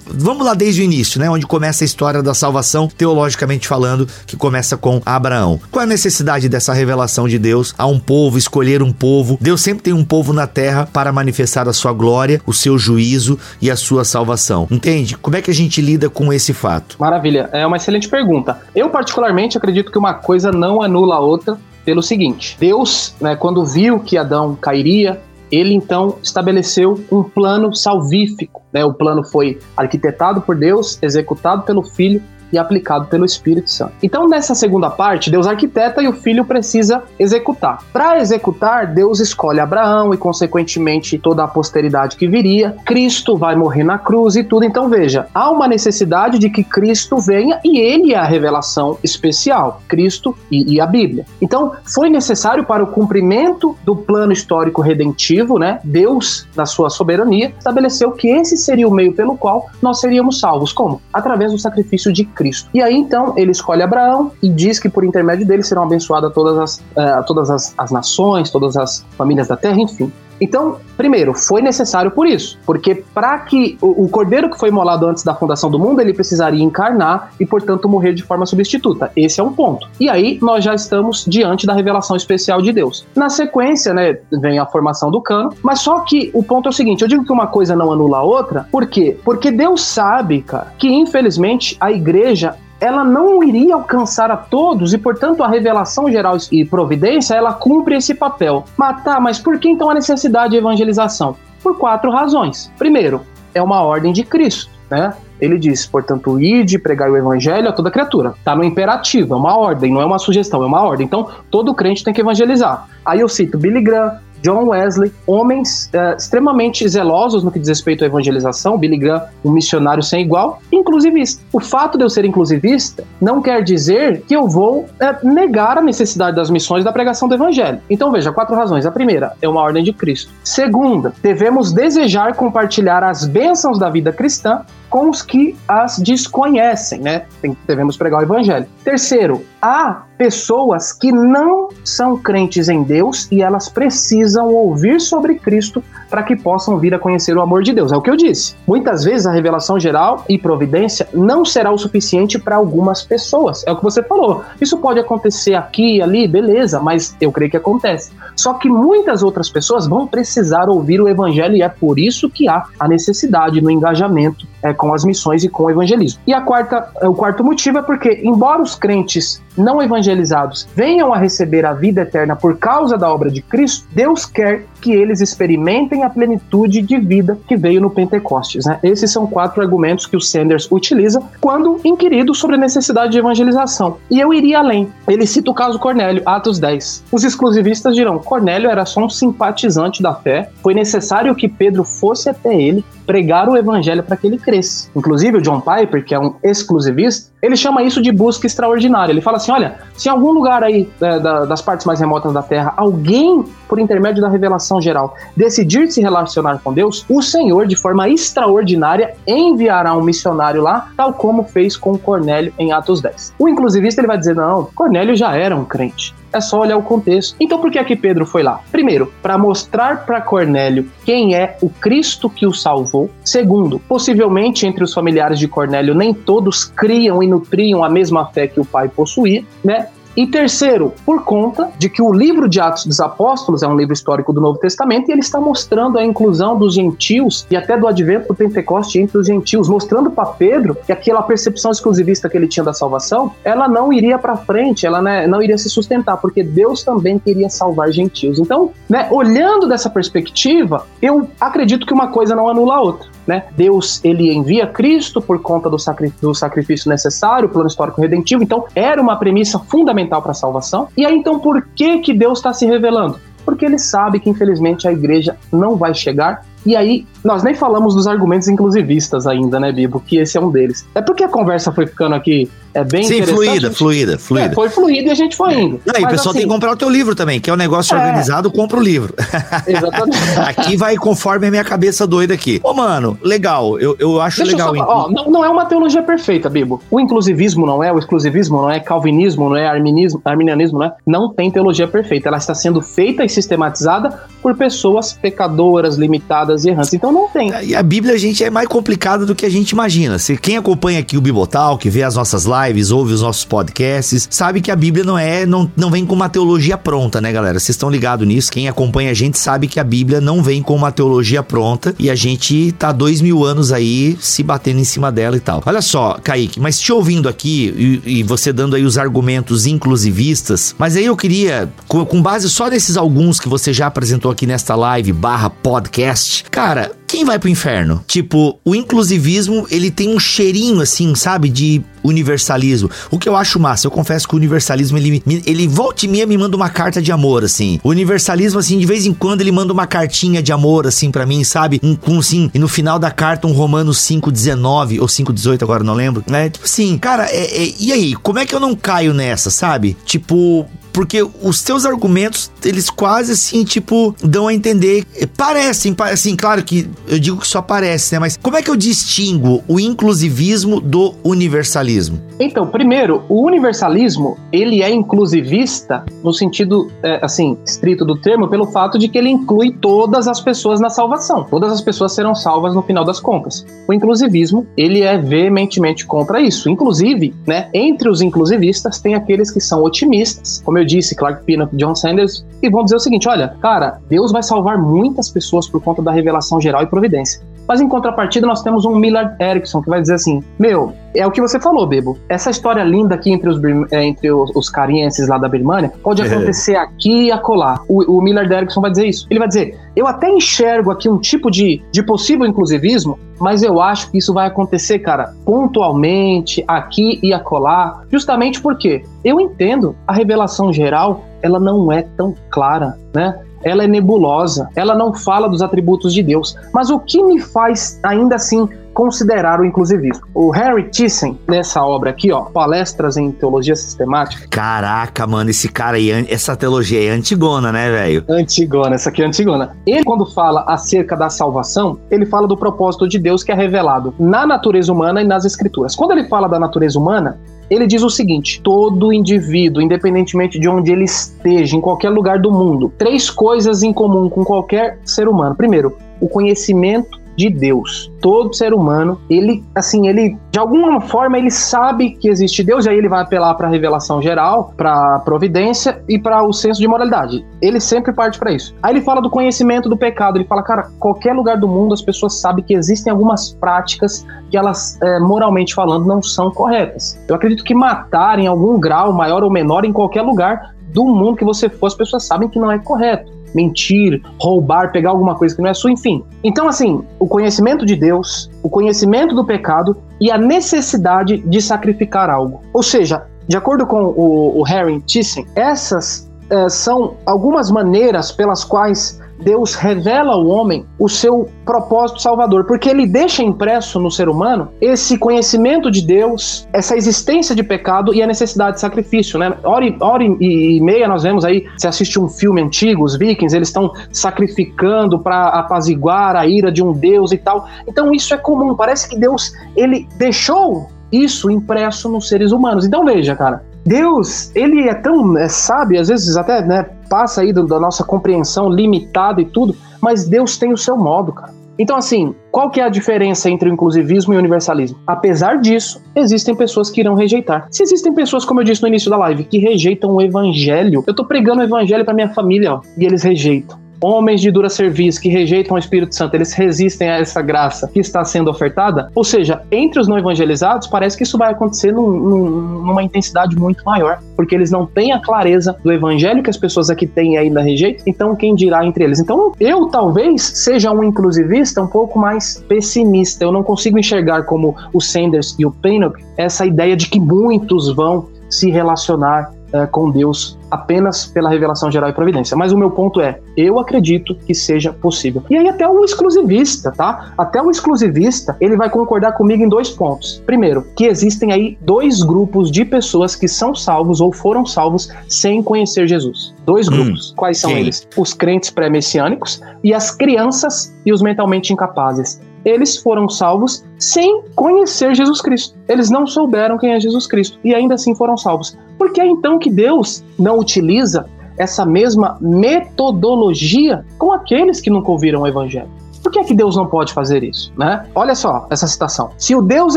Vamos lá desde o início, né? Onde começa a história da salvação, teologicamente falando, que começa com Abraão. Qual é a necessidade dessa revelação de Deus a um povo, escolher um povo? Deus sempre tem um povo na terra para manifestar a sua glória, o seu juízo e a sua salvação salvação. Entende? Como é que a gente lida com esse fato? Maravilha, é uma excelente pergunta. Eu, particularmente, acredito que uma coisa não anula a outra pelo seguinte: Deus, né, quando viu que Adão cairia, ele então estabeleceu um plano salvífico. Né? O plano foi arquitetado por Deus, executado pelo Filho e aplicado pelo Espírito Santo. Então, nessa segunda parte, Deus arquiteta e o filho precisa executar. Para executar, Deus escolhe Abraão e, consequentemente, toda a posteridade que viria. Cristo vai morrer na cruz e tudo. Então, veja, há uma necessidade de que Cristo venha e ele é a revelação especial, Cristo e, e a Bíblia. Então, foi necessário para o cumprimento do plano histórico redentivo, né? Deus, na sua soberania, estabeleceu que esse seria o meio pelo qual nós seríamos salvos. Como? Através do sacrifício de Cristo. E aí, então, ele escolhe Abraão e diz que por intermédio dele serão abençoadas todas as, uh, todas as, as nações, todas as famílias da terra, enfim. Então, primeiro, foi necessário por isso, porque para que o, o, cordeiro que foi imolado antes da fundação do mundo, ele precisaria encarnar e, portanto, morrer de forma substituta. Esse é um ponto. E aí nós já estamos diante da revelação especial de Deus. Na sequência, né, vem a formação do cano, mas só que o ponto é o seguinte, eu digo que uma coisa não anula a outra, por quê? Porque Deus sabe, cara, que infelizmente a igreja ela não iria alcançar a todos e, portanto, a revelação geral e providência, ela cumpre esse papel. Mas tá, mas por que então a necessidade de evangelização? Por quatro razões. Primeiro, é uma ordem de Cristo, né? Ele diz, portanto, ide, pregar o evangelho a toda criatura. Tá no imperativo, é uma ordem, não é uma sugestão, é uma ordem. Então, todo crente tem que evangelizar. Aí eu cito Billy Graham, John Wesley, homens uh, extremamente zelosos no que diz respeito à evangelização, Billy Graham, um missionário sem igual, inclusivista. O fato de eu ser inclusivista não quer dizer que eu vou uh, negar a necessidade das missões da pregação do evangelho. Então veja, quatro razões. A primeira é uma ordem de Cristo. Segunda, devemos desejar compartilhar as bênçãos da vida cristã com os que as desconhecem, né? Devemos pregar o evangelho. Terceiro, há pessoas que não são crentes em Deus e elas precisam ouvir sobre Cristo para que possam vir a conhecer o amor de Deus. É o que eu disse. Muitas vezes a revelação geral e providência não será o suficiente para algumas pessoas. É o que você falou. Isso pode acontecer aqui e ali, beleza, mas eu creio que acontece. Só que muitas outras pessoas vão precisar ouvir o evangelho e é por isso que há a necessidade no engajamento é, com as missões e com o evangelismo. E a quarta, o quarto motivo é porque, embora os crentes não evangelizados venham a receber a vida eterna por causa da obra de Cristo, Deus quer que eles experimentem a plenitude de vida que veio no Pentecostes. Né? Esses são quatro argumentos que o Sanders utiliza quando inquirido sobre a necessidade de evangelização. E eu iria além. Ele cita o caso Cornélio, Atos 10. Os exclusivistas dirão: Cornélio era só um simpatizante da fé, foi necessário que Pedro fosse até ele pregar o evangelho para que ele cresça. Inclusive, o John Piper, que é um exclusivista, ele chama isso de busca extraordinária. Ele fala assim: olha, se em algum lugar aí é, da, das partes mais remotas da Terra alguém, por intermédio da revelação geral, decidir se relacionar com Deus, o Senhor, de forma extraordinária, enviará um missionário lá, tal como fez com Cornélio em Atos 10. O inclusivista ele vai dizer: não, Cornélio já era um crente. É só olhar o contexto. Então por que é Pedro foi lá? Primeiro, para mostrar para Cornélio quem é o Cristo que o salvou. Segundo, possivelmente entre os familiares de Cornélio nem todos criam e nutriam a mesma fé que o pai possuía, né? E terceiro, por conta de que o livro de Atos dos Apóstolos é um livro histórico do Novo Testamento e ele está mostrando a inclusão dos gentios e até do advento do Pentecoste entre os gentios, mostrando para Pedro que aquela percepção exclusivista que ele tinha da salvação, ela não iria para frente, ela né, não iria se sustentar, porque Deus também queria salvar gentios. Então, né, olhando dessa perspectiva, eu acredito que uma coisa não anula a outra né? Deus ele envia Cristo por conta do, sacri do sacrifício necessário, plano histórico redentivo. Então era uma premissa fundamental para a salvação. E aí então por que que Deus está se revelando? Porque ele sabe que infelizmente a igreja não vai chegar e aí, nós nem falamos dos argumentos inclusivistas ainda, né, Bibo? Que esse é um deles. É porque a conversa foi ficando aqui é bem Sim, fluida, fluida, fluida. É, foi fluida e a gente foi indo. Não, e o pessoal assim, tem que comprar o teu livro também, que é um negócio é, organizado, compra o livro. (laughs) Exatamente. aqui vai conforme a minha cabeça doida aqui. Ô, mano, legal, eu, eu acho Deixa legal. Eu só, ó, não, não é uma teologia perfeita, Bibo. O inclusivismo não é, o exclusivismo não é, calvinismo não é, arminismo, arminianismo não é. Não tem teologia perfeita. Ela está sendo feita e sistematizada por pessoas pecadoras, limitadas e errantes. Então não tem. E a Bíblia, a gente, é mais complicada do que a gente imagina. Se quem acompanha aqui o Bibotal, que vê as nossas lives, lives, ouve os nossos podcasts, sabe que a Bíblia não é, não, não vem com uma teologia pronta, né, galera? Vocês estão ligados nisso? Quem acompanha a gente sabe que a Bíblia não vem com uma teologia pronta e a gente tá dois mil anos aí se batendo em cima dela e tal. Olha só, Kaique, mas te ouvindo aqui e, e você dando aí os argumentos inclusivistas, mas aí eu queria, com, com base só nesses alguns que você já apresentou aqui nesta live barra podcast, cara, quem vai pro inferno? Tipo, o inclusivismo, ele tem um cheirinho, assim, sabe, de universalismo. O que eu acho massa, eu confesso que o universalismo, ele, ele volta e meia me manda uma carta de amor, assim. O universalismo, assim, de vez em quando ele manda uma cartinha de amor, assim, para mim, sabe? Um, com, assim, e no final da carta um Romanos 5,19 ou 5,18, agora não lembro, né? Tipo assim, cara, é, é, e aí, como é que eu não caio nessa, sabe? Tipo, porque os teus argumentos, eles quase assim, tipo, dão a entender, parecem, assim, claro que eu digo que só parece, né? Mas como é que eu distingo o inclusivismo do universalismo? Então, primeiro, o universalismo, ele é inclusivista no sentido, é, assim, estrito do termo, pelo fato de que ele inclui todas as pessoas na salvação. Todas as pessoas serão salvas no final das contas. O inclusivismo, ele é veementemente contra isso. Inclusive, né, entre os inclusivistas tem aqueles que são otimistas, como eu disse, Clark Pinnock, John Sanders, e vão dizer o seguinte: olha, cara, Deus vai salvar muitas pessoas por conta da revelação geral e providência. Mas em contrapartida, nós temos um Millard Erickson que vai dizer assim: Meu, é o que você falou, Bebo. Essa história linda aqui entre os, é, entre os, os carienses lá da Birmania pode é. acontecer aqui e acolá. O, o Millard Erickson vai dizer isso. Ele vai dizer: Eu até enxergo aqui um tipo de, de possível inclusivismo, mas eu acho que isso vai acontecer, cara, pontualmente, aqui e acolá, justamente porque eu entendo a revelação geral, ela não é tão clara, né? Ela é nebulosa, ela não fala dos atributos de Deus. Mas o que me faz ainda assim considerar o inclusivismo. O Harry Thyssen, nessa obra aqui, ó, Palestras em Teologia Sistemática. Caraca, mano, esse cara aí, essa teologia é antigona, né, velho? Antigona, essa aqui é antigona. Ele, quando fala acerca da salvação, ele fala do propósito de Deus que é revelado na natureza humana e nas escrituras. Quando ele fala da natureza humana, ele diz o seguinte: todo indivíduo, independentemente de onde ele esteja, em qualquer lugar do mundo, três coisas em comum com qualquer ser humano. Primeiro, o conhecimento de Deus. Todo ser humano, ele, assim, ele, de alguma forma, ele sabe que existe Deus, e aí ele vai apelar para a revelação geral, para a providência e para o senso de moralidade. Ele sempre parte para isso. Aí ele fala do conhecimento do pecado. Ele fala, cara, qualquer lugar do mundo as pessoas sabem que existem algumas práticas que elas, é, moralmente falando, não são corretas. Eu acredito que matar em algum grau, maior ou menor, em qualquer lugar do mundo que você for, as pessoas sabem que não é correto mentir, roubar, pegar alguma coisa que não é sua, enfim. Então, assim, o conhecimento de Deus, o conhecimento do pecado e a necessidade de sacrificar algo. Ou seja, de acordo com o, o Harry Thyssen, essas é, são algumas maneiras pelas quais Deus revela ao homem o seu propósito salvador, porque ele deixa impresso no ser humano esse conhecimento de Deus, essa existência de pecado e a necessidade de sacrifício, né? Hora e, hora e meia nós vemos aí, você assiste um filme antigo, os vikings, eles estão sacrificando para apaziguar a ira de um Deus e tal. Então isso é comum, parece que Deus, ele deixou isso impresso nos seres humanos. Então veja, cara, Deus, ele é tão é, sábio, às vezes até né, passa aí do, da nossa compreensão limitada e tudo, mas Deus tem o seu modo, cara. Então, assim, qual que é a diferença entre o inclusivismo e o universalismo? Apesar disso, existem pessoas que irão rejeitar. Se existem pessoas, como eu disse no início da live, que rejeitam o evangelho, eu tô pregando o evangelho para minha família, ó, e eles rejeitam homens de dura serviço que rejeitam o Espírito Santo, eles resistem a essa graça que está sendo ofertada. Ou seja, entre os não evangelizados, parece que isso vai acontecer num, num, numa intensidade muito maior, porque eles não têm a clareza do evangelho que as pessoas aqui têm e ainda rejeitam. Então, quem dirá entre eles? Então, eu talvez seja um inclusivista um pouco mais pessimista. Eu não consigo enxergar como o Sanders e o Pinnock essa ideia de que muitos vão se relacionar é, com Deus apenas pela revelação geral e providência. Mas o meu ponto é, eu acredito que seja possível. E aí até o exclusivista, tá? Até o exclusivista, ele vai concordar comigo em dois pontos. Primeiro, que existem aí dois grupos de pessoas que são salvos ou foram salvos sem conhecer Jesus. Dois hum, grupos. Quais são sim. eles? Os crentes pré-messiânicos e as crianças e os mentalmente incapazes eles foram salvos sem conhecer Jesus Cristo. Eles não souberam quem é Jesus Cristo e ainda assim foram salvos. Por que então que Deus não utiliza essa mesma metodologia com aqueles que nunca ouviram o evangelho? Por que é que Deus não pode fazer isso, né? Olha só essa citação. Se o Deus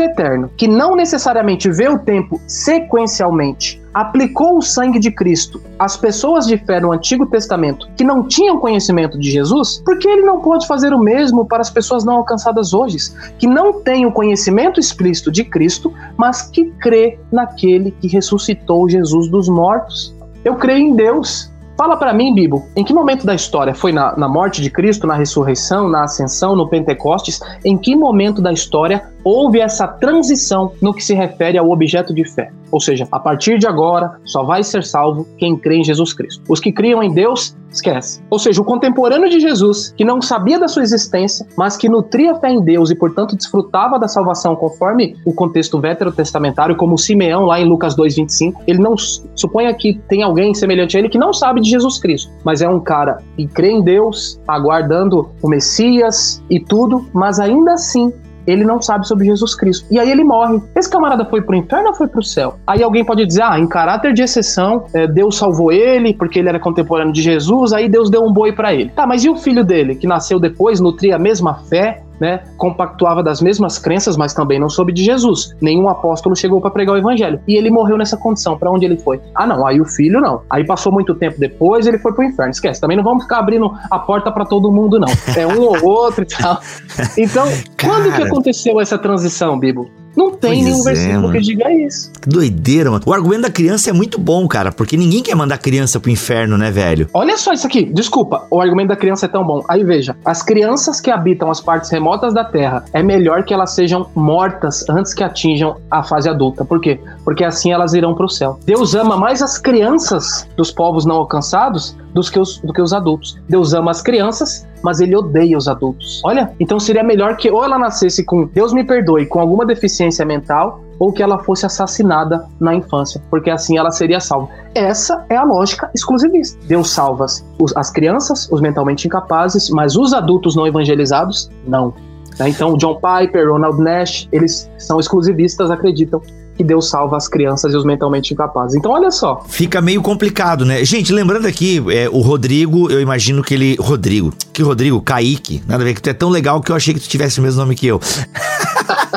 eterno, que não necessariamente vê o tempo sequencialmente, aplicou o sangue de Cristo às pessoas de fé no Antigo Testamento que não tinham conhecimento de Jesus, por que ele não pode fazer o mesmo para as pessoas não alcançadas hoje, que não têm o conhecimento explícito de Cristo, mas que crê naquele que ressuscitou Jesus dos mortos? Eu creio em Deus, Fala para mim, Bibo, em que momento da história? Foi na, na morte de Cristo, na ressurreição, na ascensão, no Pentecostes? Em que momento da história houve essa transição no que se refere ao objeto de fé? Ou seja, a partir de agora só vai ser salvo quem crê em Jesus Cristo. Os que criam em Deus, esquece. Ou seja, o contemporâneo de Jesus, que não sabia da sua existência, mas que nutria fé em Deus e, portanto, desfrutava da salvação conforme o contexto veterotestamentário, como Simeão lá em Lucas 2,25, ele não suponha que tem alguém semelhante a ele que não sabe de Jesus Cristo, mas é um cara que crê em Deus, aguardando o Messias e tudo, mas ainda assim ele não sabe sobre Jesus Cristo. E aí ele morre. Esse camarada foi pro inferno ou foi pro céu? Aí alguém pode dizer, ah, em caráter de exceção, é, Deus salvou ele porque ele era contemporâneo de Jesus, aí Deus deu um boi para ele. Tá, mas e o filho dele, que nasceu depois, nutria a mesma fé, né, compactuava das mesmas crenças, mas também não soube de Jesus. Nenhum apóstolo chegou para pregar o evangelho. E ele morreu nessa condição. Para onde ele foi? Ah, não. Aí o filho não. Aí passou muito tempo depois, ele foi pro inferno. Esquece. Também não vamos ficar abrindo a porta para todo mundo, não. É um ou outro e tal. (laughs) Então, quando que aconteceu essa transição, Bibo? Não tem pois nenhum é, versículo mano. que diga isso. Que doideira, mano. O argumento da criança é muito bom, cara, porque ninguém quer mandar criança pro inferno, né, velho? Olha só isso aqui. Desculpa, o argumento da criança é tão bom. Aí veja, as crianças que habitam as partes remotas da Terra, é melhor que elas sejam mortas antes que atinjam a fase adulta. Por quê? Porque assim elas irão pro céu. Deus ama mais as crianças dos povos não alcançados do que os, do que os adultos. Deus ama as crianças mas ele odeia os adultos. Olha, então seria melhor que ou ela nascesse com, Deus me perdoe, com alguma deficiência mental, ou que ela fosse assassinada na infância, porque assim ela seria salva. Essa é a lógica exclusivista. Deus salva as crianças, os mentalmente incapazes, mas os adultos não evangelizados, não. Né? Então, John Piper, Ronald Nash, eles são exclusivistas, acreditam que Deus salva as crianças e os mentalmente incapazes. Então, olha só. Fica meio complicado, né? Gente, lembrando aqui, é, o Rodrigo, eu imagino que ele. Rodrigo. Que Rodrigo? Kaique. Nada a ver, que tu é tão legal que eu achei que tu tivesse o mesmo nome que eu. (laughs)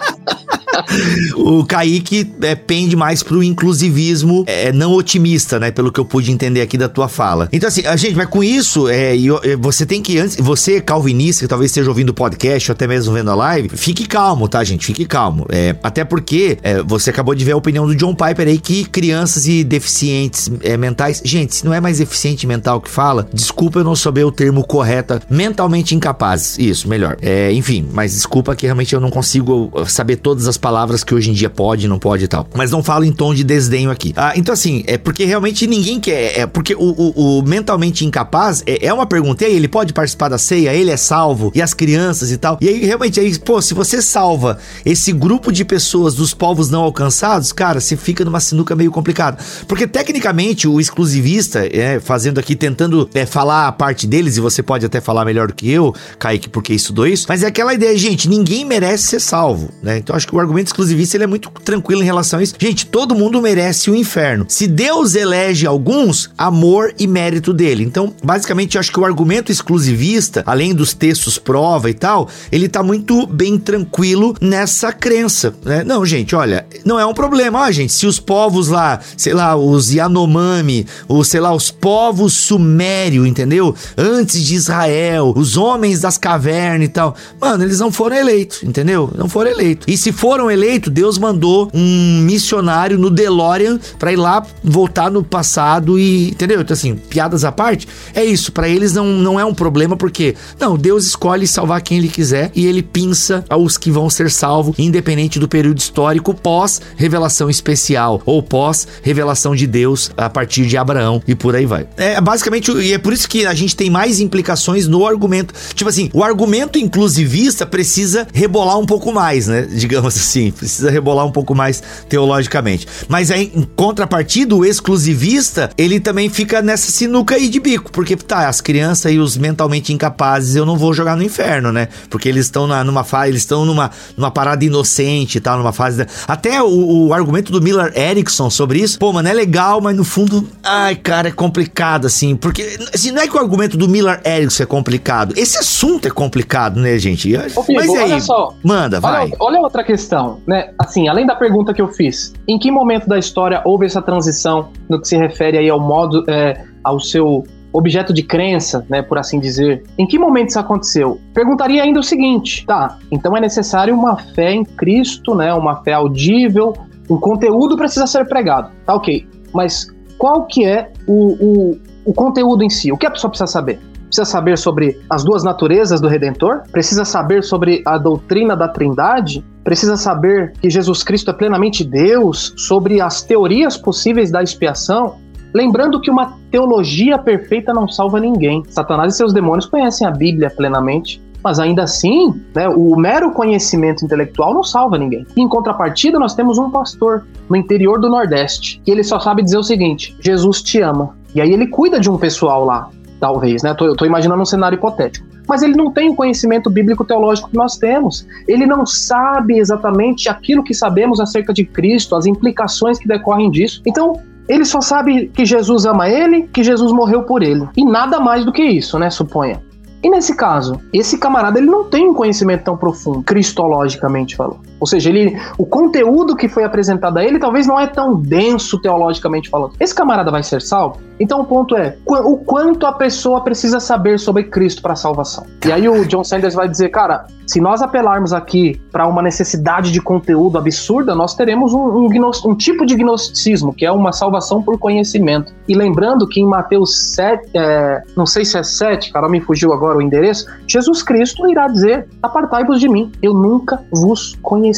o Kaique é, pende mais pro inclusivismo é, não otimista, né? Pelo que eu pude entender aqui da tua fala. Então, assim, a gente, mas com isso, é, é você tem que, antes, você, calvinista, que talvez esteja ouvindo o podcast ou até mesmo vendo a live, fique calmo, tá, gente? Fique calmo. É, até porque é, você acabou de ver a opinião do John Piper aí que crianças e deficientes é, mentais. Gente, se não é mais deficiente mental que fala, desculpa eu não souber o termo correto, mentalmente incapazes. Isso, melhor. É, enfim, mas desculpa que realmente eu não consigo saber todas as palavras que hoje em dia pode, não pode e tal. Mas não falo em tom de desdenho aqui. Ah, então, assim, é porque realmente ninguém quer. É porque o, o, o mentalmente incapaz é, é, uma pergunta. E aí, ele pode participar da ceia? Ele é salvo? E as crianças e tal? E aí, realmente, aí, pô, se você salva esse grupo de pessoas dos povos não alcançados, cara, você fica numa sinuca meio complicada. Porque, tecnicamente, o exclusivista, é, fazendo aqui, tentando é, falar a parte deles, e você pode até falar melhor do que eu, Kaique, porque estudou isso, mas é aquela ideia, gente, ninguém merece ser salvo, né? Então, acho que o argumento exclusivista ele é muito tranquilo em relação a isso. Gente, todo mundo merece o inferno. Se Deus elege alguns, amor e mérito dele. Então, basicamente, eu acho que o argumento exclusivista, além dos textos prova e tal, ele tá muito bem tranquilo nessa crença, né? Não, gente, olha, não é um problema, ó, gente, se os povos lá, sei lá, os Yanomami, ou sei lá, os povos sumério, entendeu? Antes de Israel, os homens das cavernas e tal, mano, eles não foram eleitos, entendeu? Não foram eleitos. E se foram eleitos, eleito, Deus mandou um missionário no DeLorean para ir lá voltar no passado e, entendeu? Então assim, piadas à parte, é isso, para eles não, não é um problema porque não, Deus escolhe salvar quem ele quiser e ele pinça aos que vão ser salvos, independente do período histórico pós revelação especial ou pós revelação de Deus a partir de Abraão e por aí vai. É basicamente e é por isso que a gente tem mais implicações no argumento. Tipo assim, o argumento inclusivista precisa rebolar um pouco mais, né? Digamos assim precisa rebolar um pouco mais teologicamente. Mas aí, em contrapartida, o exclusivista, ele também fica nessa sinuca aí de bico, porque tá, as crianças e os mentalmente incapazes eu não vou jogar no inferno, né? Porque eles estão numa fase, eles estão numa, numa parada inocente e tal, numa fase. Até o, o, argumento do Miller Erickson sobre isso, pô, mano, é legal, mas no fundo, ai, cara, é complicado, assim, porque assim, não é que o argumento do Miller Erickson é complicado, esse assunto é complicado, né, gente? Ô, Figo, mas aí, só, manda, vai. Olha, olha outra questão né, assim, além da pergunta que eu fiz, em que momento da história houve essa transição no que se refere aí ao modo, é, ao seu objeto de crença, né, por assim dizer. Em que momento isso aconteceu? Perguntaria ainda o seguinte, tá? Então é necessário uma fé em Cristo, né, uma fé audível, um conteúdo precisa ser pregado, tá ok? Mas qual que é o, o o conteúdo em si. O que a pessoa precisa saber? Precisa saber sobre as duas naturezas do Redentor? Precisa saber sobre a doutrina da Trindade? Precisa saber que Jesus Cristo é plenamente Deus? Sobre as teorias possíveis da expiação? Lembrando que uma teologia perfeita não salva ninguém. Satanás e seus demônios conhecem a Bíblia plenamente, mas ainda assim, né, o mero conhecimento intelectual não salva ninguém. Em contrapartida, nós temos um pastor no interior do Nordeste, que ele só sabe dizer o seguinte: Jesus te ama. E aí ele cuida de um pessoal lá, talvez, né? Eu tô imaginando um cenário hipotético. Mas ele não tem o conhecimento bíblico teológico que nós temos. Ele não sabe exatamente aquilo que sabemos acerca de Cristo, as implicações que decorrem disso. Então, ele só sabe que Jesus ama ele, que Jesus morreu por ele. E nada mais do que isso, né? Suponha. E nesse caso, esse camarada ele não tem um conhecimento tão profundo, cristologicamente falando. Ou seja, ele, o conteúdo que foi apresentado a ele talvez não é tão denso teologicamente falando. Esse camarada vai ser salvo? Então o ponto é o quanto a pessoa precisa saber sobre Cristo para salvação. E aí o John Sanders vai dizer, cara, se nós apelarmos aqui para uma necessidade de conteúdo absurda, nós teremos um, um, um, tipo de gnosticismo, que é uma salvação por conhecimento. E lembrando que em Mateus 7, é, não sei se é 7, cara, me fugiu agora o endereço, Jesus Cristo irá dizer: Apartai-vos de mim, eu nunca vos conheci.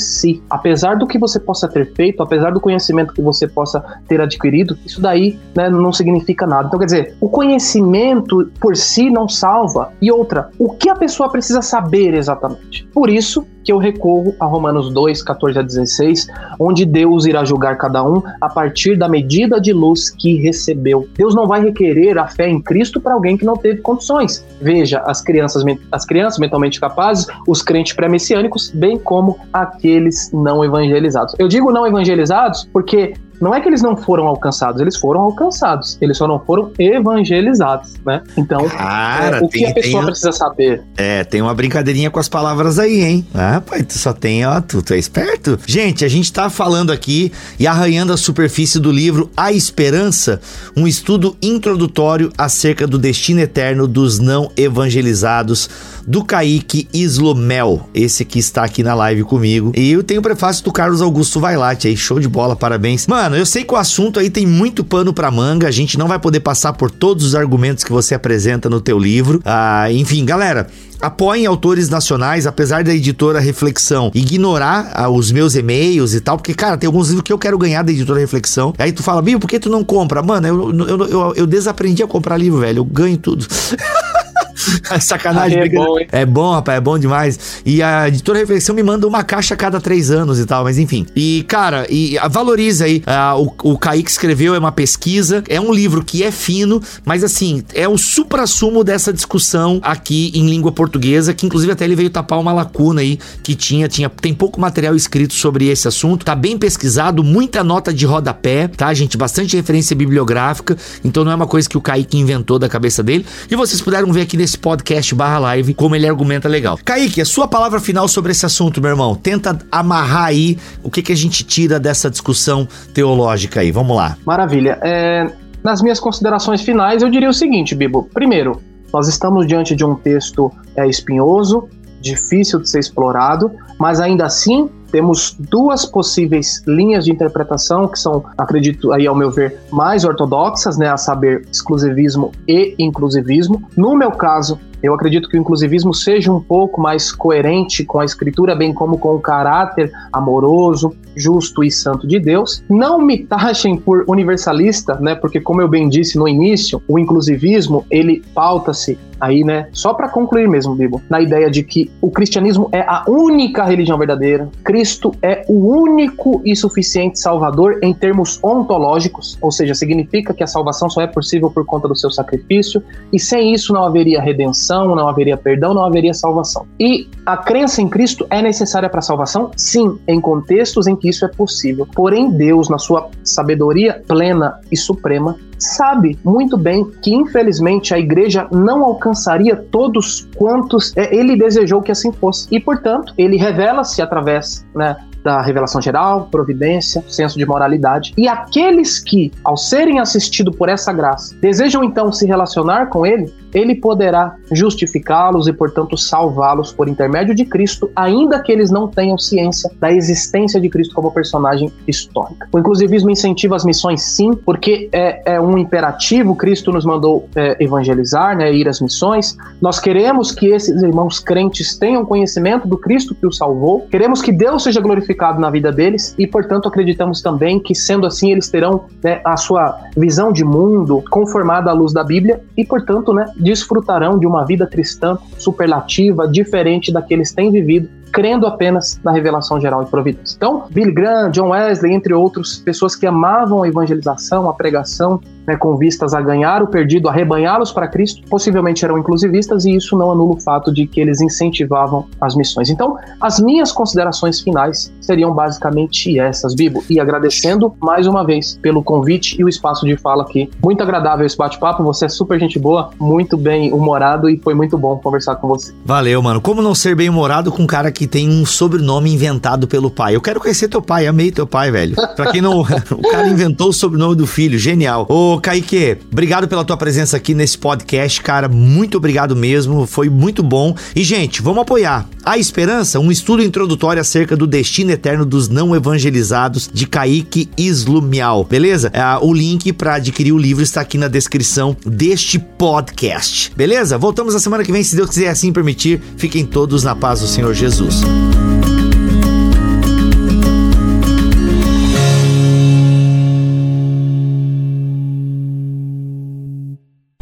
Apesar do que você possa ter feito, apesar do conhecimento que você possa ter adquirido, isso daí né, não significa nada. Então, quer dizer, o conhecimento por si não salva. E outra, o que a pessoa precisa saber exatamente? Por isso, que eu recorro a Romanos 2, 14 a 16, onde Deus irá julgar cada um a partir da medida de luz que recebeu. Deus não vai requerer a fé em Cristo para alguém que não teve condições. Veja, as crianças, as crianças mentalmente capazes, os crentes pré-messiânicos, bem como aqueles não evangelizados. Eu digo não evangelizados porque não é que eles não foram alcançados, eles foram alcançados, eles só não foram evangelizados, né? Então, Cara, é, o tem, que a pessoa tem, precisa saber? É, tem uma brincadeirinha com as palavras aí, hein? Ah, pai, tu só tem, ó, tu, tu é esperto. Gente, a gente tá falando aqui e arranhando a superfície do livro A Esperança, um estudo introdutório acerca do destino eterno dos não evangelizados, do Kaique Islomel, esse que está aqui na live comigo. E eu tenho o prefácio do Carlos Augusto Vailate aí, show de bola, parabéns. Mano, Eu sei que o assunto aí tem muito pano pra manga, a gente não vai poder passar por todos os argumentos que você apresenta no teu livro. Ah, enfim, galera, apoiem autores nacionais, apesar da editora Reflexão ignorar ah, os meus e-mails e tal, porque, cara, tem alguns livros que eu quero ganhar da editora Reflexão. Aí tu fala, Bia, por que tu não compra? Mano, eu, eu, eu, eu desaprendi a comprar livro, velho. Eu ganho tudo. (laughs) Sacanagem. Ah, é, bom, é bom, rapaz, é bom demais. E a editora Reflexão me manda uma caixa a cada três anos e tal, mas enfim. E, cara, e valoriza aí. Uh, o, o Kaique escreveu, é uma pesquisa, é um livro que é fino, mas assim, é o supra-sumo dessa discussão aqui em língua portuguesa, que inclusive até ele veio tapar uma lacuna aí que tinha, tinha tem pouco material escrito sobre esse assunto. Tá bem pesquisado, muita nota de rodapé, tá, gente? Bastante referência bibliográfica, então não é uma coisa que o Kaique inventou da cabeça dele. E vocês puderam ver aqui nesse podcast barra live como ele argumenta legal. Kaique, a sua palavra final sobre esse assunto, meu irmão. Tenta amarrar aí o que, que a gente tira dessa discussão teológica aí. Vamos lá. Maravilha. É, nas minhas considerações finais, eu diria o seguinte, Bibo. Primeiro, nós estamos diante de um texto é, espinhoso, difícil de ser explorado, mas ainda assim temos duas possíveis linhas de interpretação que são, acredito aí ao meu ver, mais ortodoxas, né, a saber, exclusivismo e inclusivismo. No meu caso, eu acredito que o inclusivismo seja um pouco mais coerente com a escritura, bem como com o caráter amoroso, justo e santo de Deus. Não me taxem por universalista, né? Porque como eu bem disse no início, o inclusivismo, ele pauta-se aí, né? Só para concluir mesmo, Bibo, na ideia de que o cristianismo é a única religião verdadeira. Cristo é o único e suficiente salvador em termos ontológicos, ou seja, significa que a salvação só é possível por conta do seu sacrifício e sem isso não haveria redenção não haveria perdão, não haveria salvação. E a crença em Cristo é necessária para a salvação? Sim, em contextos em que isso é possível. Porém, Deus, na sua sabedoria plena e suprema, sabe muito bem que infelizmente a igreja não alcançaria todos quantos é, ele desejou que assim fosse. E portanto, ele revela-se através né, da revelação geral, providência, senso de moralidade. E aqueles que, ao serem assistidos por essa graça, desejam então se relacionar com ele, ele poderá justificá-los e, portanto, salvá-los por intermédio de Cristo, ainda que eles não tenham ciência da existência de Cristo como personagem histórico. O inclusivismo incentiva as missões, sim, porque é, é um imperativo. Cristo nos mandou é, evangelizar, né, ir às missões. Nós queremos que esses irmãos crentes tenham conhecimento do Cristo que os salvou. Queremos que Deus seja glorificado na vida deles e, portanto, acreditamos também que, sendo assim, eles terão né, a sua visão de mundo conformada à luz da Bíblia e, portanto, né, desfrutarão de uma vida cristã superlativa, diferente da que eles têm vivido crendo apenas na revelação geral e providência. Então, Billy Graham, John Wesley, entre outros, pessoas que amavam a evangelização, a pregação, né, com vistas a ganhar o perdido, a rebanhá-los para Cristo, possivelmente eram inclusivistas e isso não anula o fato de que eles incentivavam as missões. Então, as minhas considerações finais seriam basicamente essas, Bibo, e agradecendo mais uma vez pelo convite e o espaço de fala aqui. Muito agradável esse bate-papo, você é super gente boa, muito bem humorado e foi muito bom conversar com você. Valeu, mano. Como não ser bem humorado com um cara que tem um sobrenome inventado pelo pai? Eu quero conhecer teu pai, amei teu pai, velho. Pra quem não, (laughs) o cara inventou o sobrenome do filho, genial. Ô, Kaique, obrigado pela tua presença aqui nesse podcast, cara. Muito obrigado mesmo, foi muito bom. E, gente, vamos apoiar. A Esperança, um estudo introdutório acerca do destino eterno dos não evangelizados, de Kaique Islumial, beleza? É, o link para adquirir o livro está aqui na descrição deste podcast, beleza? Voltamos na semana que vem, se Deus quiser assim permitir. Fiquem todos na paz do Senhor Jesus.